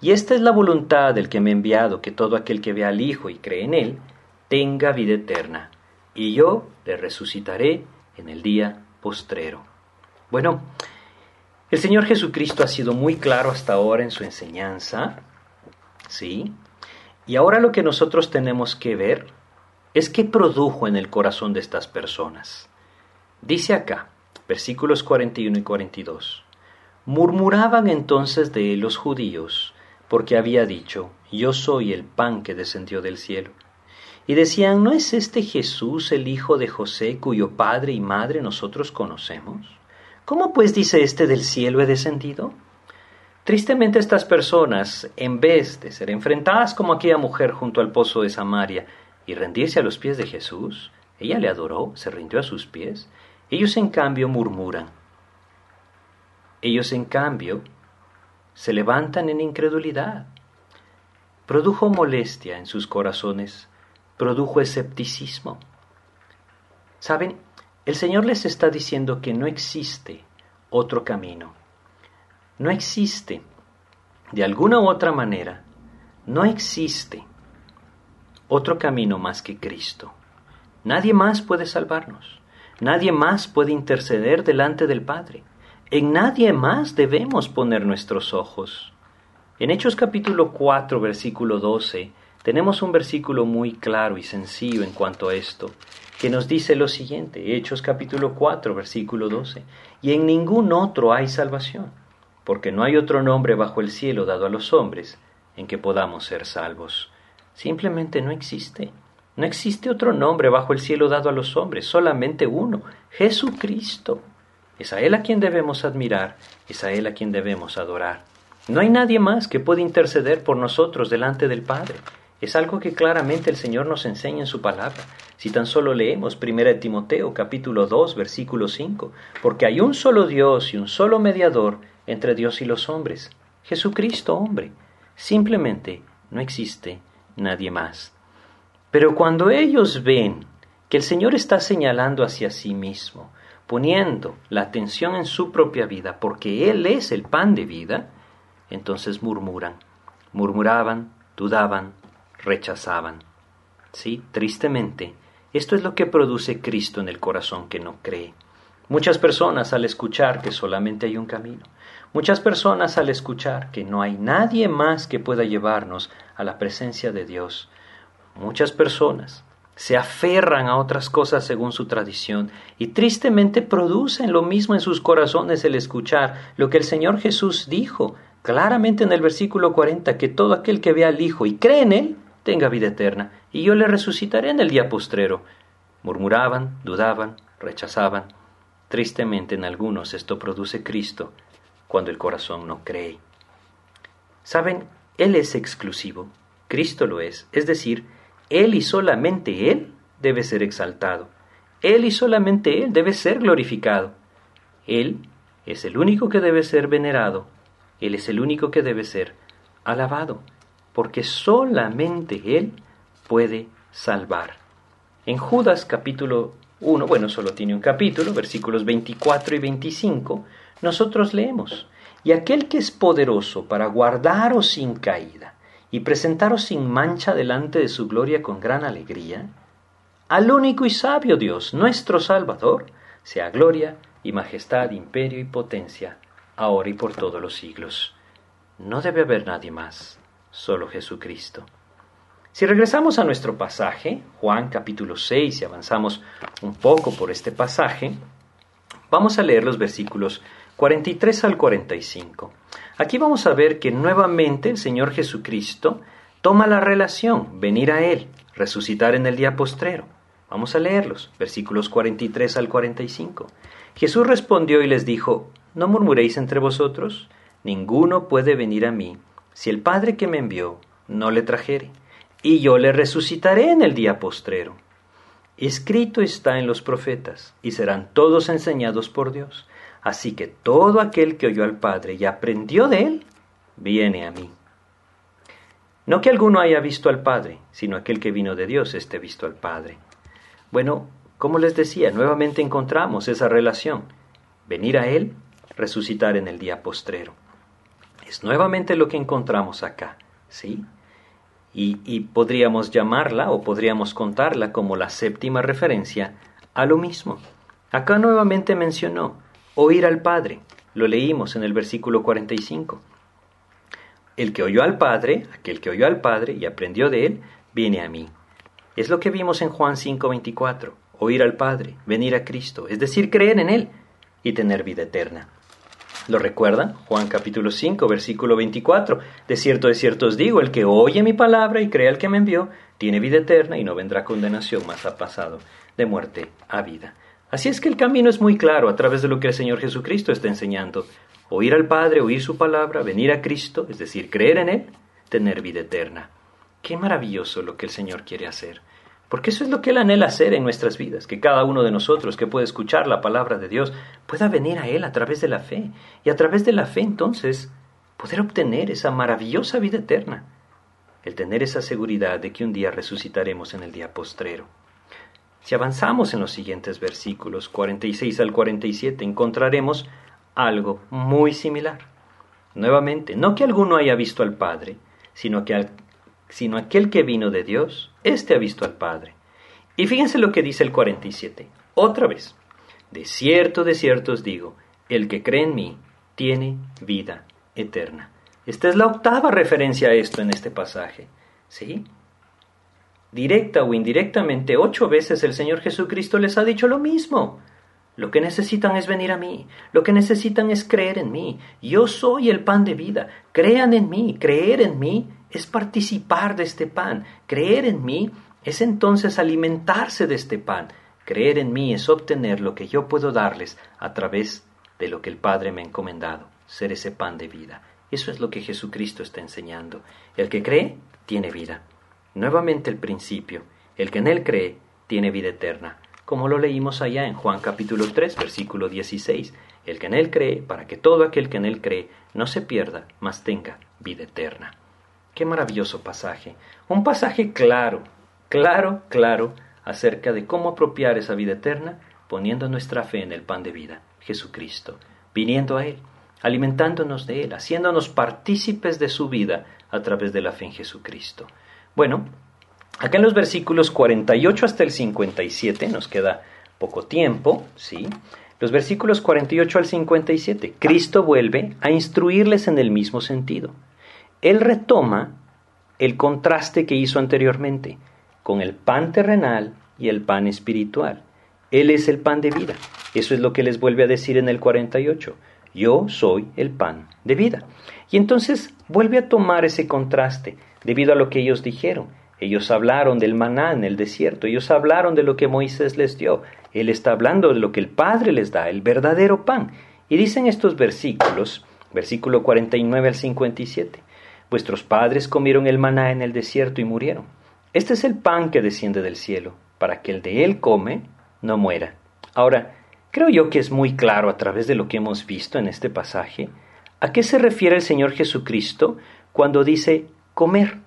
Y esta es la voluntad del que me ha enviado, que todo aquel que vea al Hijo y cree en Él, tenga vida eterna y yo le resucitaré en el día postrero. Bueno, el Señor Jesucristo ha sido muy claro hasta ahora en su enseñanza, ¿sí? Y ahora lo que nosotros tenemos que ver es qué produjo en el corazón de estas personas. Dice acá, versículos 41 y 42, murmuraban entonces de él los judíos, porque había dicho, yo soy el pan que descendió del cielo y decían, ¿no es este Jesús el hijo de José cuyo padre y madre nosotros conocemos? ¿Cómo pues dice este del cielo he descendido? Tristemente estas personas, en vez de ser enfrentadas como aquella mujer junto al pozo de Samaria y rendirse a los pies de Jesús, ella le adoró, se rindió a sus pies, ellos en cambio murmuran. Ellos en cambio se levantan en incredulidad. Produjo molestia en sus corazones produjo escepticismo. ¿Saben? El Señor les está diciendo que no existe otro camino. No existe, de alguna u otra manera, no existe otro camino más que Cristo. Nadie más puede salvarnos. Nadie más puede interceder delante del Padre. En nadie más debemos poner nuestros ojos. En Hechos capítulo 4, versículo 12, tenemos un versículo muy claro y sencillo en cuanto a esto, que nos dice lo siguiente, Hechos capítulo 4, versículo 12, y en ningún otro hay salvación, porque no hay otro nombre bajo el cielo dado a los hombres en que podamos ser salvos. Simplemente no existe. No existe otro nombre bajo el cielo dado a los hombres, solamente uno, Jesucristo. Es a Él a quien debemos admirar, es a Él a quien debemos adorar. No hay nadie más que pueda interceder por nosotros delante del Padre. Es algo que claramente el Señor nos enseña en su palabra. Si tan solo leemos 1 Timoteo capítulo 2 versículo 5, porque hay un solo Dios y un solo mediador entre Dios y los hombres, Jesucristo hombre. Simplemente no existe nadie más. Pero cuando ellos ven que el Señor está señalando hacia sí mismo, poniendo la atención en su propia vida, porque Él es el pan de vida, entonces murmuran, murmuraban, dudaban, rechazaban. Sí, tristemente, esto es lo que produce Cristo en el corazón que no cree. Muchas personas al escuchar que solamente hay un camino, muchas personas al escuchar que no hay nadie más que pueda llevarnos a la presencia de Dios, Muchas personas se aferran a otras cosas según su tradición y tristemente producen lo mismo en sus corazones el escuchar lo que el Señor Jesús dijo claramente en el versículo 40, que todo aquel que vea al Hijo y cree en Él tenga vida eterna, y yo le resucitaré en el día postrero. Murmuraban, dudaban, rechazaban. Tristemente en algunos esto produce Cristo cuando el corazón no cree. Saben, Él es exclusivo, Cristo lo es, es decir, él y solamente Él debe ser exaltado. Él y solamente Él debe ser glorificado. Él es el único que debe ser venerado. Él es el único que debe ser alabado, porque solamente Él puede salvar. En Judas capítulo 1, bueno, solo tiene un capítulo, versículos 24 y 25, nosotros leemos, y aquel que es poderoso para guardaros sin caída y presentaros sin mancha delante de su gloria con gran alegría, al único y sabio Dios, nuestro Salvador, sea gloria y majestad, imperio y potencia, ahora y por todos los siglos. No debe haber nadie más, solo Jesucristo. Si regresamos a nuestro pasaje, Juan capítulo 6, y avanzamos un poco por este pasaje, vamos a leer los versículos 43 al 45. Aquí vamos a ver que nuevamente el Señor Jesucristo toma la relación, venir a Él, resucitar en el día postrero. Vamos a leerlos, versículos 43 al 45. Jesús respondió y les dijo, No murmuréis entre vosotros, ninguno puede venir a mí, si el Padre que me envió no le trajere, y yo le resucitaré en el día postrero. Escrito está en los profetas, y serán todos enseñados por Dios. Así que todo aquel que oyó al Padre y aprendió de él, viene a mí. No que alguno haya visto al Padre, sino aquel que vino de Dios esté visto al Padre. Bueno, como les decía, nuevamente encontramos esa relación. Venir a Él, resucitar en el día postrero. Es nuevamente lo que encontramos acá, ¿sí? Y, y podríamos llamarla o podríamos contarla como la séptima referencia a lo mismo. Acá nuevamente mencionó, oír al Padre. Lo leímos en el versículo 45. El que oyó al Padre, aquel que oyó al Padre y aprendió de él, viene a mí. Es lo que vimos en Juan 5:24. Oír al Padre, venir a Cristo, es decir, creer en Él y tener vida eterna. ¿Lo recuerdan? Juan capítulo 5, versículo 24. De cierto, de cierto os digo, el que oye mi palabra y cree al que me envió, tiene vida eterna y no vendrá condenación, más ha pasado de muerte a vida. Así es que el camino es muy claro a través de lo que el Señor Jesucristo está enseñando. Oír al Padre, oír su palabra, venir a Cristo, es decir, creer en Él, tener vida eterna. Qué maravilloso lo que el Señor quiere hacer. Porque eso es lo que Él anhela hacer en nuestras vidas, que cada uno de nosotros que puede escuchar la palabra de Dios pueda venir a Él a través de la fe. Y a través de la fe entonces poder obtener esa maravillosa vida eterna. El tener esa seguridad de que un día resucitaremos en el día postrero. Si avanzamos en los siguientes versículos 46 al 47 encontraremos algo muy similar. Nuevamente, no que alguno haya visto al Padre, sino que, sino aquel que vino de Dios, éste ha visto al Padre. Y fíjense lo que dice el 47. Otra vez. De cierto, de cierto os digo, el que cree en mí tiene vida eterna. Esta es la octava referencia a esto en este pasaje. ¿Sí? Directa o indirectamente, ocho veces el Señor Jesucristo les ha dicho lo mismo. Lo que necesitan es venir a mí, lo que necesitan es creer en mí. Yo soy el pan de vida. Crean en mí, creer en mí es participar de este pan. Creer en mí es entonces alimentarse de este pan. Creer en mí es obtener lo que yo puedo darles a través de lo que el Padre me ha encomendado, ser ese pan de vida. Eso es lo que Jesucristo está enseñando. El que cree, tiene vida. Nuevamente el principio. El que en él cree, tiene vida eterna como lo leímos allá en Juan capítulo 3, versículo 16. El que en Él cree, para que todo aquel que en Él cree no se pierda, mas tenga vida eterna. Qué maravilloso pasaje. Un pasaje claro, claro, claro, acerca de cómo apropiar esa vida eterna poniendo nuestra fe en el pan de vida, Jesucristo, viniendo a Él, alimentándonos de Él, haciéndonos partícipes de su vida a través de la fe en Jesucristo. Bueno, Acá en los versículos 48 hasta el 57, nos queda poco tiempo, ¿sí? Los versículos 48 al 57, Cristo vuelve a instruirles en el mismo sentido. Él retoma el contraste que hizo anteriormente con el pan terrenal y el pan espiritual. Él es el pan de vida. Eso es lo que les vuelve a decir en el 48. Yo soy el pan de vida. Y entonces vuelve a tomar ese contraste debido a lo que ellos dijeron. Ellos hablaron del maná en el desierto, ellos hablaron de lo que Moisés les dio. Él está hablando de lo que el Padre les da, el verdadero pan. Y dicen estos versículos, versículo 49 al 57, Vuestros padres comieron el maná en el desierto y murieron. Este es el pan que desciende del cielo, para que el de él come no muera. Ahora, creo yo que es muy claro a través de lo que hemos visto en este pasaje, a qué se refiere el Señor Jesucristo cuando dice comer.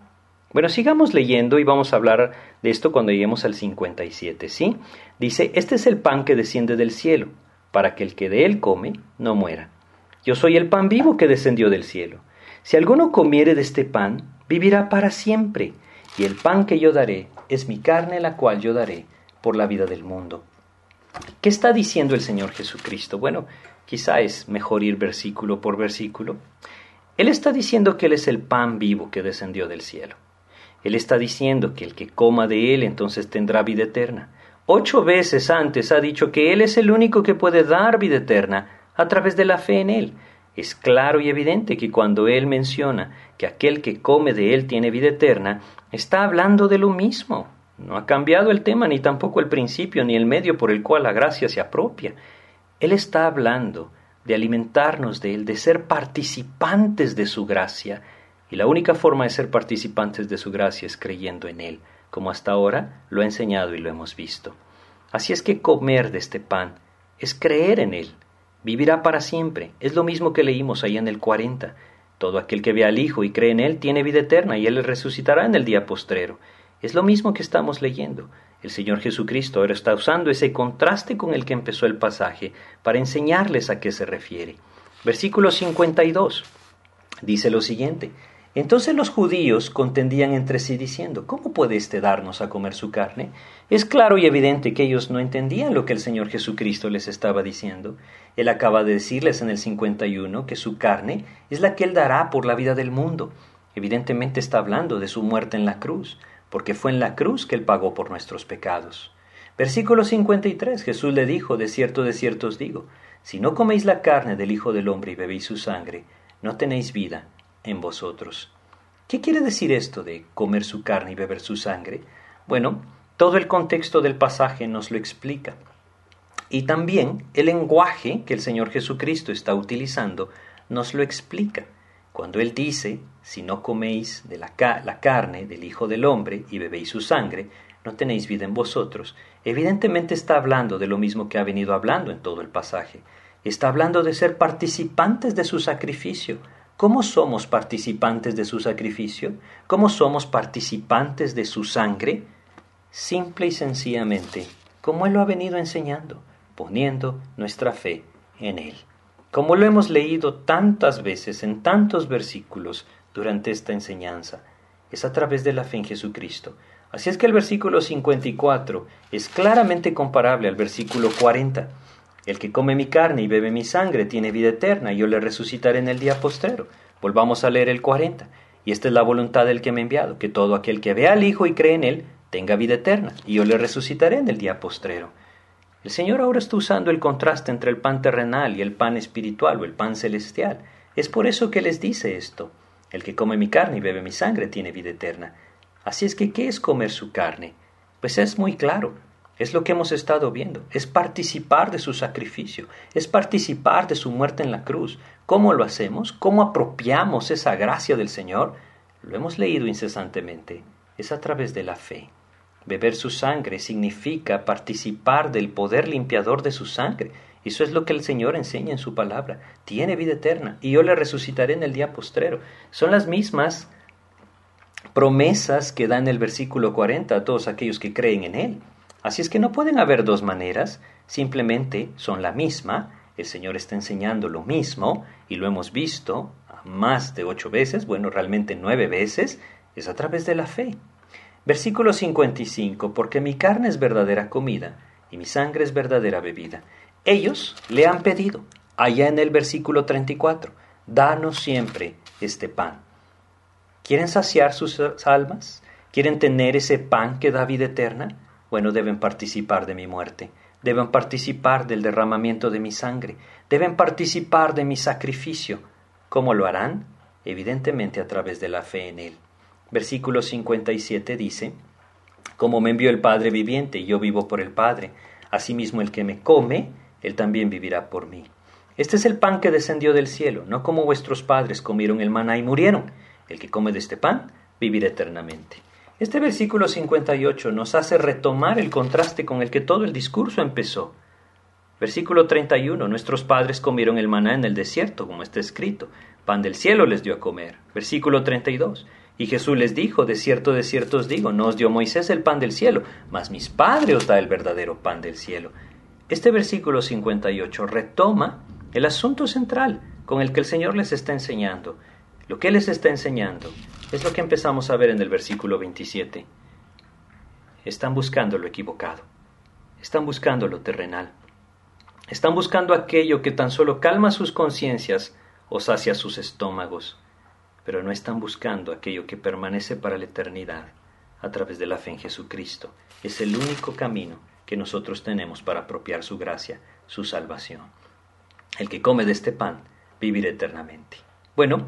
Bueno, sigamos leyendo y vamos a hablar de esto cuando lleguemos al 57, ¿sí? Dice, este es el pan que desciende del cielo, para que el que de él come no muera. Yo soy el pan vivo que descendió del cielo. Si alguno comiere de este pan, vivirá para siempre, y el pan que yo daré es mi carne la cual yo daré por la vida del mundo. ¿Qué está diciendo el Señor Jesucristo? Bueno, quizá es mejor ir versículo por versículo. Él está diciendo que Él es el pan vivo que descendió del cielo. Él está diciendo que el que coma de Él entonces tendrá vida eterna. Ocho veces antes ha dicho que Él es el único que puede dar vida eterna a través de la fe en Él. Es claro y evidente que cuando Él menciona que aquel que come de Él tiene vida eterna, está hablando de lo mismo. No ha cambiado el tema ni tampoco el principio ni el medio por el cual la gracia se apropia. Él está hablando de alimentarnos de Él, de ser participantes de su gracia, y la única forma de ser participantes de su gracia es creyendo en Él, como hasta ahora lo ha enseñado y lo hemos visto. Así es que comer de este pan es creer en Él. Vivirá para siempre. Es lo mismo que leímos ahí en el 40. Todo aquel que ve al Hijo y cree en Él tiene vida eterna y Él resucitará en el día postrero. Es lo mismo que estamos leyendo. El Señor Jesucristo ahora está usando ese contraste con el que empezó el pasaje para enseñarles a qué se refiere. Versículo 52 dice lo siguiente. Entonces los judíos contendían entre sí diciendo, ¿cómo puede éste darnos a comer su carne? Es claro y evidente que ellos no entendían lo que el Señor Jesucristo les estaba diciendo. Él acaba de decirles en el 51 que su carne es la que Él dará por la vida del mundo. Evidentemente está hablando de su muerte en la cruz, porque fue en la cruz que Él pagó por nuestros pecados. Versículo 53 Jesús le dijo, de cierto, de cierto os digo, si no coméis la carne del Hijo del Hombre y bebéis su sangre, no tenéis vida en vosotros. ¿Qué quiere decir esto de comer su carne y beber su sangre? Bueno, todo el contexto del pasaje nos lo explica. Y también el lenguaje que el Señor Jesucristo está utilizando nos lo explica. Cuando Él dice, si no coméis de la, la, carne del Hijo del Hombre y bebéis su sangre, no tenéis vida en vosotros, evidentemente está hablando de lo mismo que ha venido hablando en todo el pasaje. Está hablando de ser participantes de su sacrificio, ¿Cómo somos participantes de su sacrificio? ¿Cómo somos participantes de su sangre? Simple y sencillamente, como Él lo ha venido enseñando, poniendo nuestra fe en Él. Como lo hemos leído tantas veces en tantos versículos durante esta enseñanza, es a través de la fe en Jesucristo. Así es que el versículo 54 es claramente comparable al versículo 40. El que come mi carne y bebe mi sangre tiene vida eterna, y yo le resucitaré en el día postrero. Volvamos a leer el 40. Y esta es la voluntad del que me ha enviado, que todo aquel que vea al Hijo y cree en él tenga vida eterna, y yo le resucitaré en el día postrero. El Señor ahora está usando el contraste entre el pan terrenal y el pan espiritual o el pan celestial. Es por eso que les dice esto. El que come mi carne y bebe mi sangre tiene vida eterna. Así es que, ¿qué es comer su carne? Pues es muy claro. Es lo que hemos estado viendo. Es participar de su sacrificio. Es participar de su muerte en la cruz. ¿Cómo lo hacemos? ¿Cómo apropiamos esa gracia del Señor? Lo hemos leído incesantemente. Es a través de la fe. Beber su sangre significa participar del poder limpiador de su sangre. Eso es lo que el Señor enseña en su palabra. Tiene vida eterna y yo le resucitaré en el día postrero. Son las mismas promesas que da en el versículo 40 a todos aquellos que creen en Él. Así es que no pueden haber dos maneras, simplemente son la misma. El Señor está enseñando lo mismo y lo hemos visto más de ocho veces, bueno, realmente nueve veces, es a través de la fe. Versículo 55, porque mi carne es verdadera comida y mi sangre es verdadera bebida. Ellos le han pedido, allá en el versículo 34, danos siempre este pan. ¿Quieren saciar sus almas? ¿Quieren tener ese pan que da vida eterna? Bueno, deben participar de mi muerte, deben participar del derramamiento de mi sangre, deben participar de mi sacrificio. ¿Cómo lo harán? Evidentemente a través de la fe en Él. Versículo 57 dice, Como me envió el Padre viviente, yo vivo por el Padre, asimismo el que me come, él también vivirá por mí. Este es el pan que descendió del cielo, no como vuestros padres comieron el maná y murieron. El que come de este pan vivirá eternamente. Este versículo 58 nos hace retomar el contraste con el que todo el discurso empezó. Versículo 31. Nuestros padres comieron el maná en el desierto, como está escrito. Pan del cielo les dio a comer. Versículo 32. Y Jesús les dijo, de cierto, de cierto os digo, no os dio Moisés el pan del cielo, mas mis padres os da el verdadero pan del cielo. Este versículo 58 retoma el asunto central con el que el Señor les está enseñando. Lo que les está enseñando es lo que empezamos a ver en el versículo 27. Están buscando lo equivocado, están buscando lo terrenal, están buscando aquello que tan solo calma sus conciencias o sacia sus estómagos pero no están buscando aquello que permanece para la eternidad a través de la fe en Jesucristo. Es el único camino que nosotros tenemos para apropiar su gracia, su salvación. El que come de este pan vivirá eternamente. Bueno,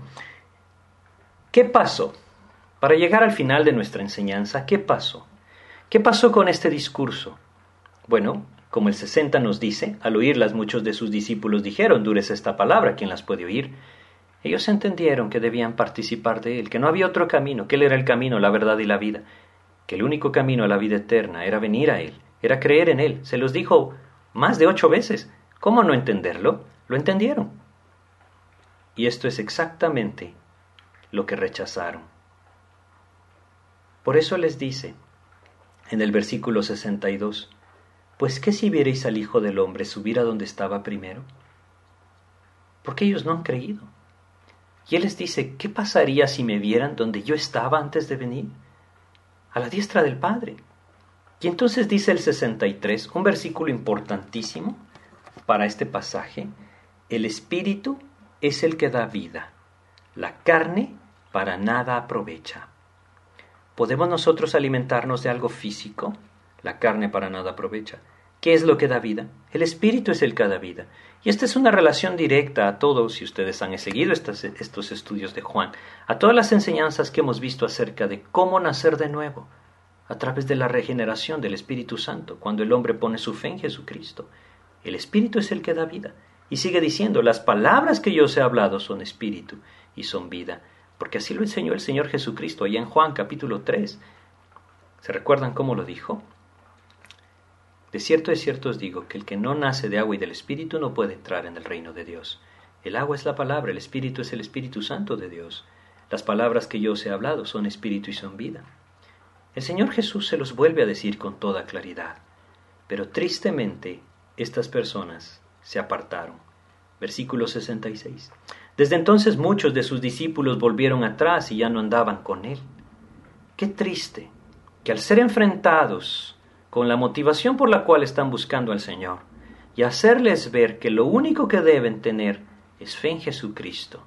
¿qué pasó? Para llegar al final de nuestra enseñanza, ¿qué pasó? ¿Qué pasó con este discurso? Bueno, como el 60 nos dice, al oírlas muchos de sus discípulos dijeron, dures esta palabra, ¿quién las puede oír? Ellos entendieron que debían participar de Él, que no había otro camino, que Él era el camino, la verdad y la vida, que el único camino a la vida eterna era venir a Él, era creer en Él. Se los dijo más de ocho veces. ¿Cómo no entenderlo? Lo entendieron. Y esto es exactamente lo que rechazaron. Por eso les dice en el versículo 62, pues ¿qué si vierais al Hijo del Hombre subir a donde estaba primero? Porque ellos no han creído. Y Él les dice, ¿qué pasaría si me vieran donde yo estaba antes de venir? A la diestra del Padre. Y entonces dice el 63, un versículo importantísimo para este pasaje, el Espíritu es el que da vida, la carne para nada aprovecha. ¿Podemos nosotros alimentarnos de algo físico? La carne para nada aprovecha. ¿Qué es lo que da vida? El Espíritu es el que da vida. Y esta es una relación directa a todos, si ustedes han seguido estos, estos estudios de Juan, a todas las enseñanzas que hemos visto acerca de cómo nacer de nuevo, a través de la regeneración del Espíritu Santo, cuando el hombre pone su fe en Jesucristo. El Espíritu es el que da vida. Y sigue diciendo, las palabras que yo os he hablado son Espíritu y son vida, porque así lo enseñó el Señor Jesucristo allá en Juan capítulo 3. ¿Se recuerdan cómo lo dijo? De cierto, de cierto os digo que el que no nace de agua y del Espíritu no puede entrar en el reino de Dios. El agua es la palabra, el Espíritu es el Espíritu Santo de Dios. Las palabras que yo os he hablado son Espíritu y son vida. El Señor Jesús se los vuelve a decir con toda claridad. Pero tristemente estas personas se apartaron. Versículo 66. Desde entonces muchos de sus discípulos volvieron atrás y ya no andaban con él. Qué triste que al ser enfrentados con la motivación por la cual están buscando al Señor y hacerles ver que lo único que deben tener es fe en Jesucristo,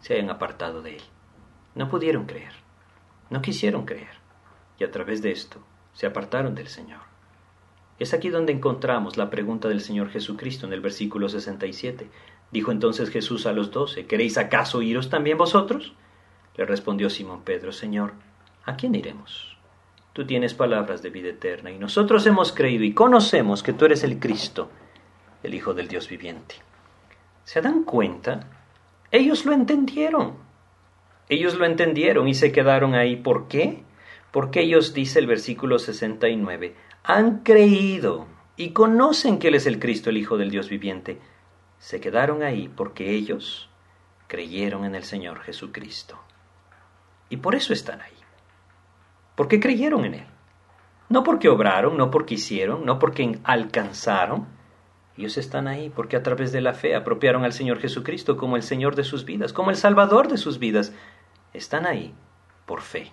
se hayan apartado de Él. No pudieron creer, no quisieron creer, y a través de esto se apartaron del Señor. Es aquí donde encontramos la pregunta del Señor Jesucristo en el versículo 67. Dijo entonces Jesús a los doce, ¿queréis acaso iros también vosotros? Le respondió Simón Pedro, Señor, ¿a quién iremos? Tú tienes palabras de vida eterna y nosotros hemos creído y conocemos que tú eres el Cristo, el Hijo del Dios viviente. ¿Se dan cuenta? Ellos lo entendieron. Ellos lo entendieron y se quedaron ahí. ¿Por qué? Porque ellos, dice el versículo 69, han creído y conocen que Él es el Cristo, el Hijo del Dios viviente. Se quedaron ahí porque ellos creyeron en el Señor Jesucristo. Y por eso están ahí. Porque creyeron en Él. No porque obraron, no porque hicieron, no porque alcanzaron. Ellos están ahí porque a través de la fe apropiaron al Señor Jesucristo como el Señor de sus vidas, como el Salvador de sus vidas. Están ahí por fe.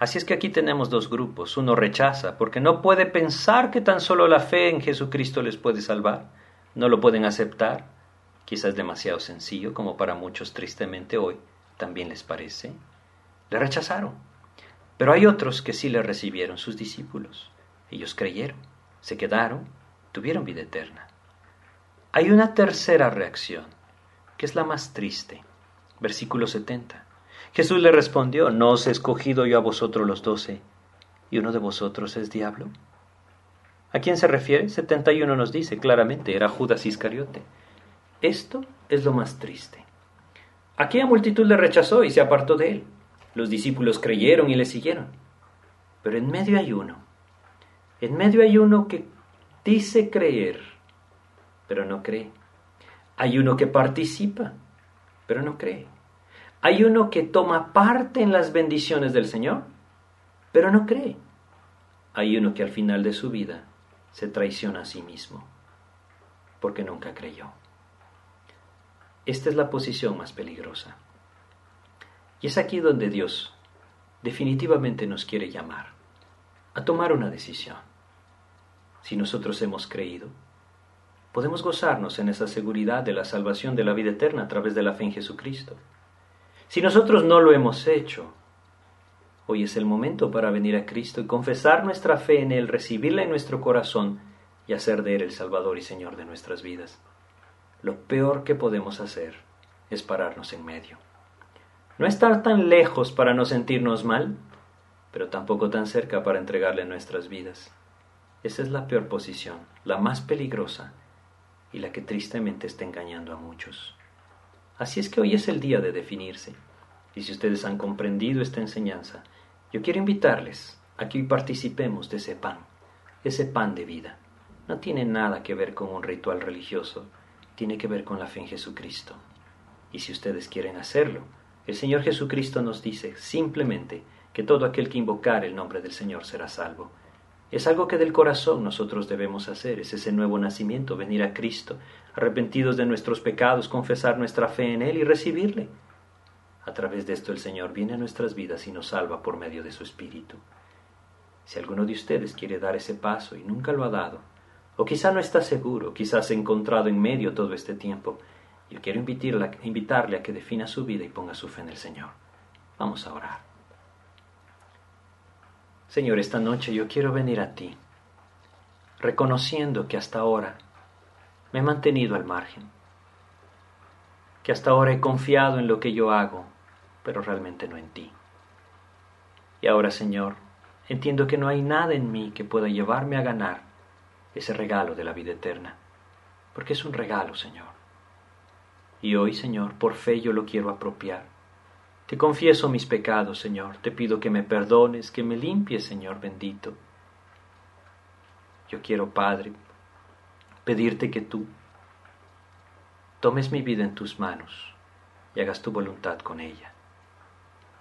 Así es que aquí tenemos dos grupos. Uno rechaza porque no puede pensar que tan solo la fe en Jesucristo les puede salvar. No lo pueden aceptar. Quizás demasiado sencillo como para muchos tristemente hoy también les parece. Le rechazaron. Pero hay otros que sí le recibieron, sus discípulos. Ellos creyeron, se quedaron, tuvieron vida eterna. Hay una tercera reacción, que es la más triste. Versículo 70. Jesús le respondió, ¿no os he escogido yo a vosotros los doce, y uno de vosotros es diablo? ¿A quién se refiere? 71 nos dice claramente, era Judas Iscariote. Esto es lo más triste. Aquella multitud le rechazó y se apartó de él. Los discípulos creyeron y le siguieron. Pero en medio hay uno. En medio hay uno que dice creer, pero no cree. Hay uno que participa, pero no cree. Hay uno que toma parte en las bendiciones del Señor, pero no cree. Hay uno que al final de su vida se traiciona a sí mismo, porque nunca creyó. Esta es la posición más peligrosa. Y es aquí donde Dios definitivamente nos quiere llamar a tomar una decisión. Si nosotros hemos creído, podemos gozarnos en esa seguridad de la salvación de la vida eterna a través de la fe en Jesucristo. Si nosotros no lo hemos hecho, hoy es el momento para venir a Cristo y confesar nuestra fe en Él, recibirla en nuestro corazón y hacer de Él el Salvador y Señor de nuestras vidas. Lo peor que podemos hacer es pararnos en medio. No estar tan lejos para no sentirnos mal, pero tampoco tan cerca para entregarle nuestras vidas. Esa es la peor posición, la más peligrosa y la que tristemente está engañando a muchos. Así es que hoy es el día de definirse. Y si ustedes han comprendido esta enseñanza, yo quiero invitarles a que hoy participemos de ese pan, ese pan de vida. No tiene nada que ver con un ritual religioso, tiene que ver con la fe en Jesucristo. Y si ustedes quieren hacerlo, el Señor Jesucristo nos dice simplemente que todo aquel que invocar el nombre del Señor será salvo. Es algo que del corazón nosotros debemos hacer, es ese nuevo nacimiento, venir a Cristo, arrepentidos de nuestros pecados, confesar nuestra fe en Él y recibirle. A través de esto el Señor viene a nuestras vidas y nos salva por medio de su Espíritu. Si alguno de ustedes quiere dar ese paso y nunca lo ha dado, o quizá no está seguro, quizás se ha encontrado en medio todo este tiempo, yo quiero invitarle a que defina su vida y ponga su fe en el Señor. Vamos a orar. Señor, esta noche yo quiero venir a ti, reconociendo que hasta ahora me he mantenido al margen, que hasta ahora he confiado en lo que yo hago, pero realmente no en ti. Y ahora, Señor, entiendo que no hay nada en mí que pueda llevarme a ganar ese regalo de la vida eterna, porque es un regalo, Señor. Y hoy, Señor, por fe yo lo quiero apropiar te confieso mis pecados, Señor. Te pido que me perdones, que me limpies, Señor bendito. Yo quiero, Padre, pedirte que tú tomes mi vida en tus manos y hagas tu voluntad con ella.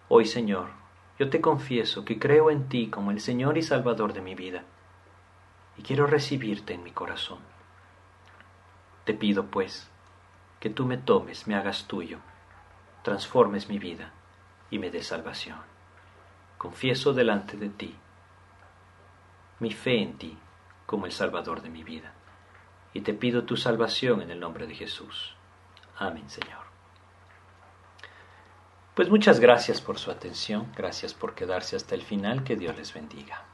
Hoy, Señor, yo te confieso que creo en ti como el Señor y Salvador de mi vida y quiero recibirte en mi corazón. Te pido, pues, que tú me tomes, me hagas tuyo, transformes mi vida y me dé salvación. confieso delante de ti mi fe en ti como el Salvador de mi vida, y te pido tu salvación en el nombre de Jesús. Amén, Señor. Pues muchas gracias por su atención, gracias por quedarse hasta el final, que Dios les bendiga.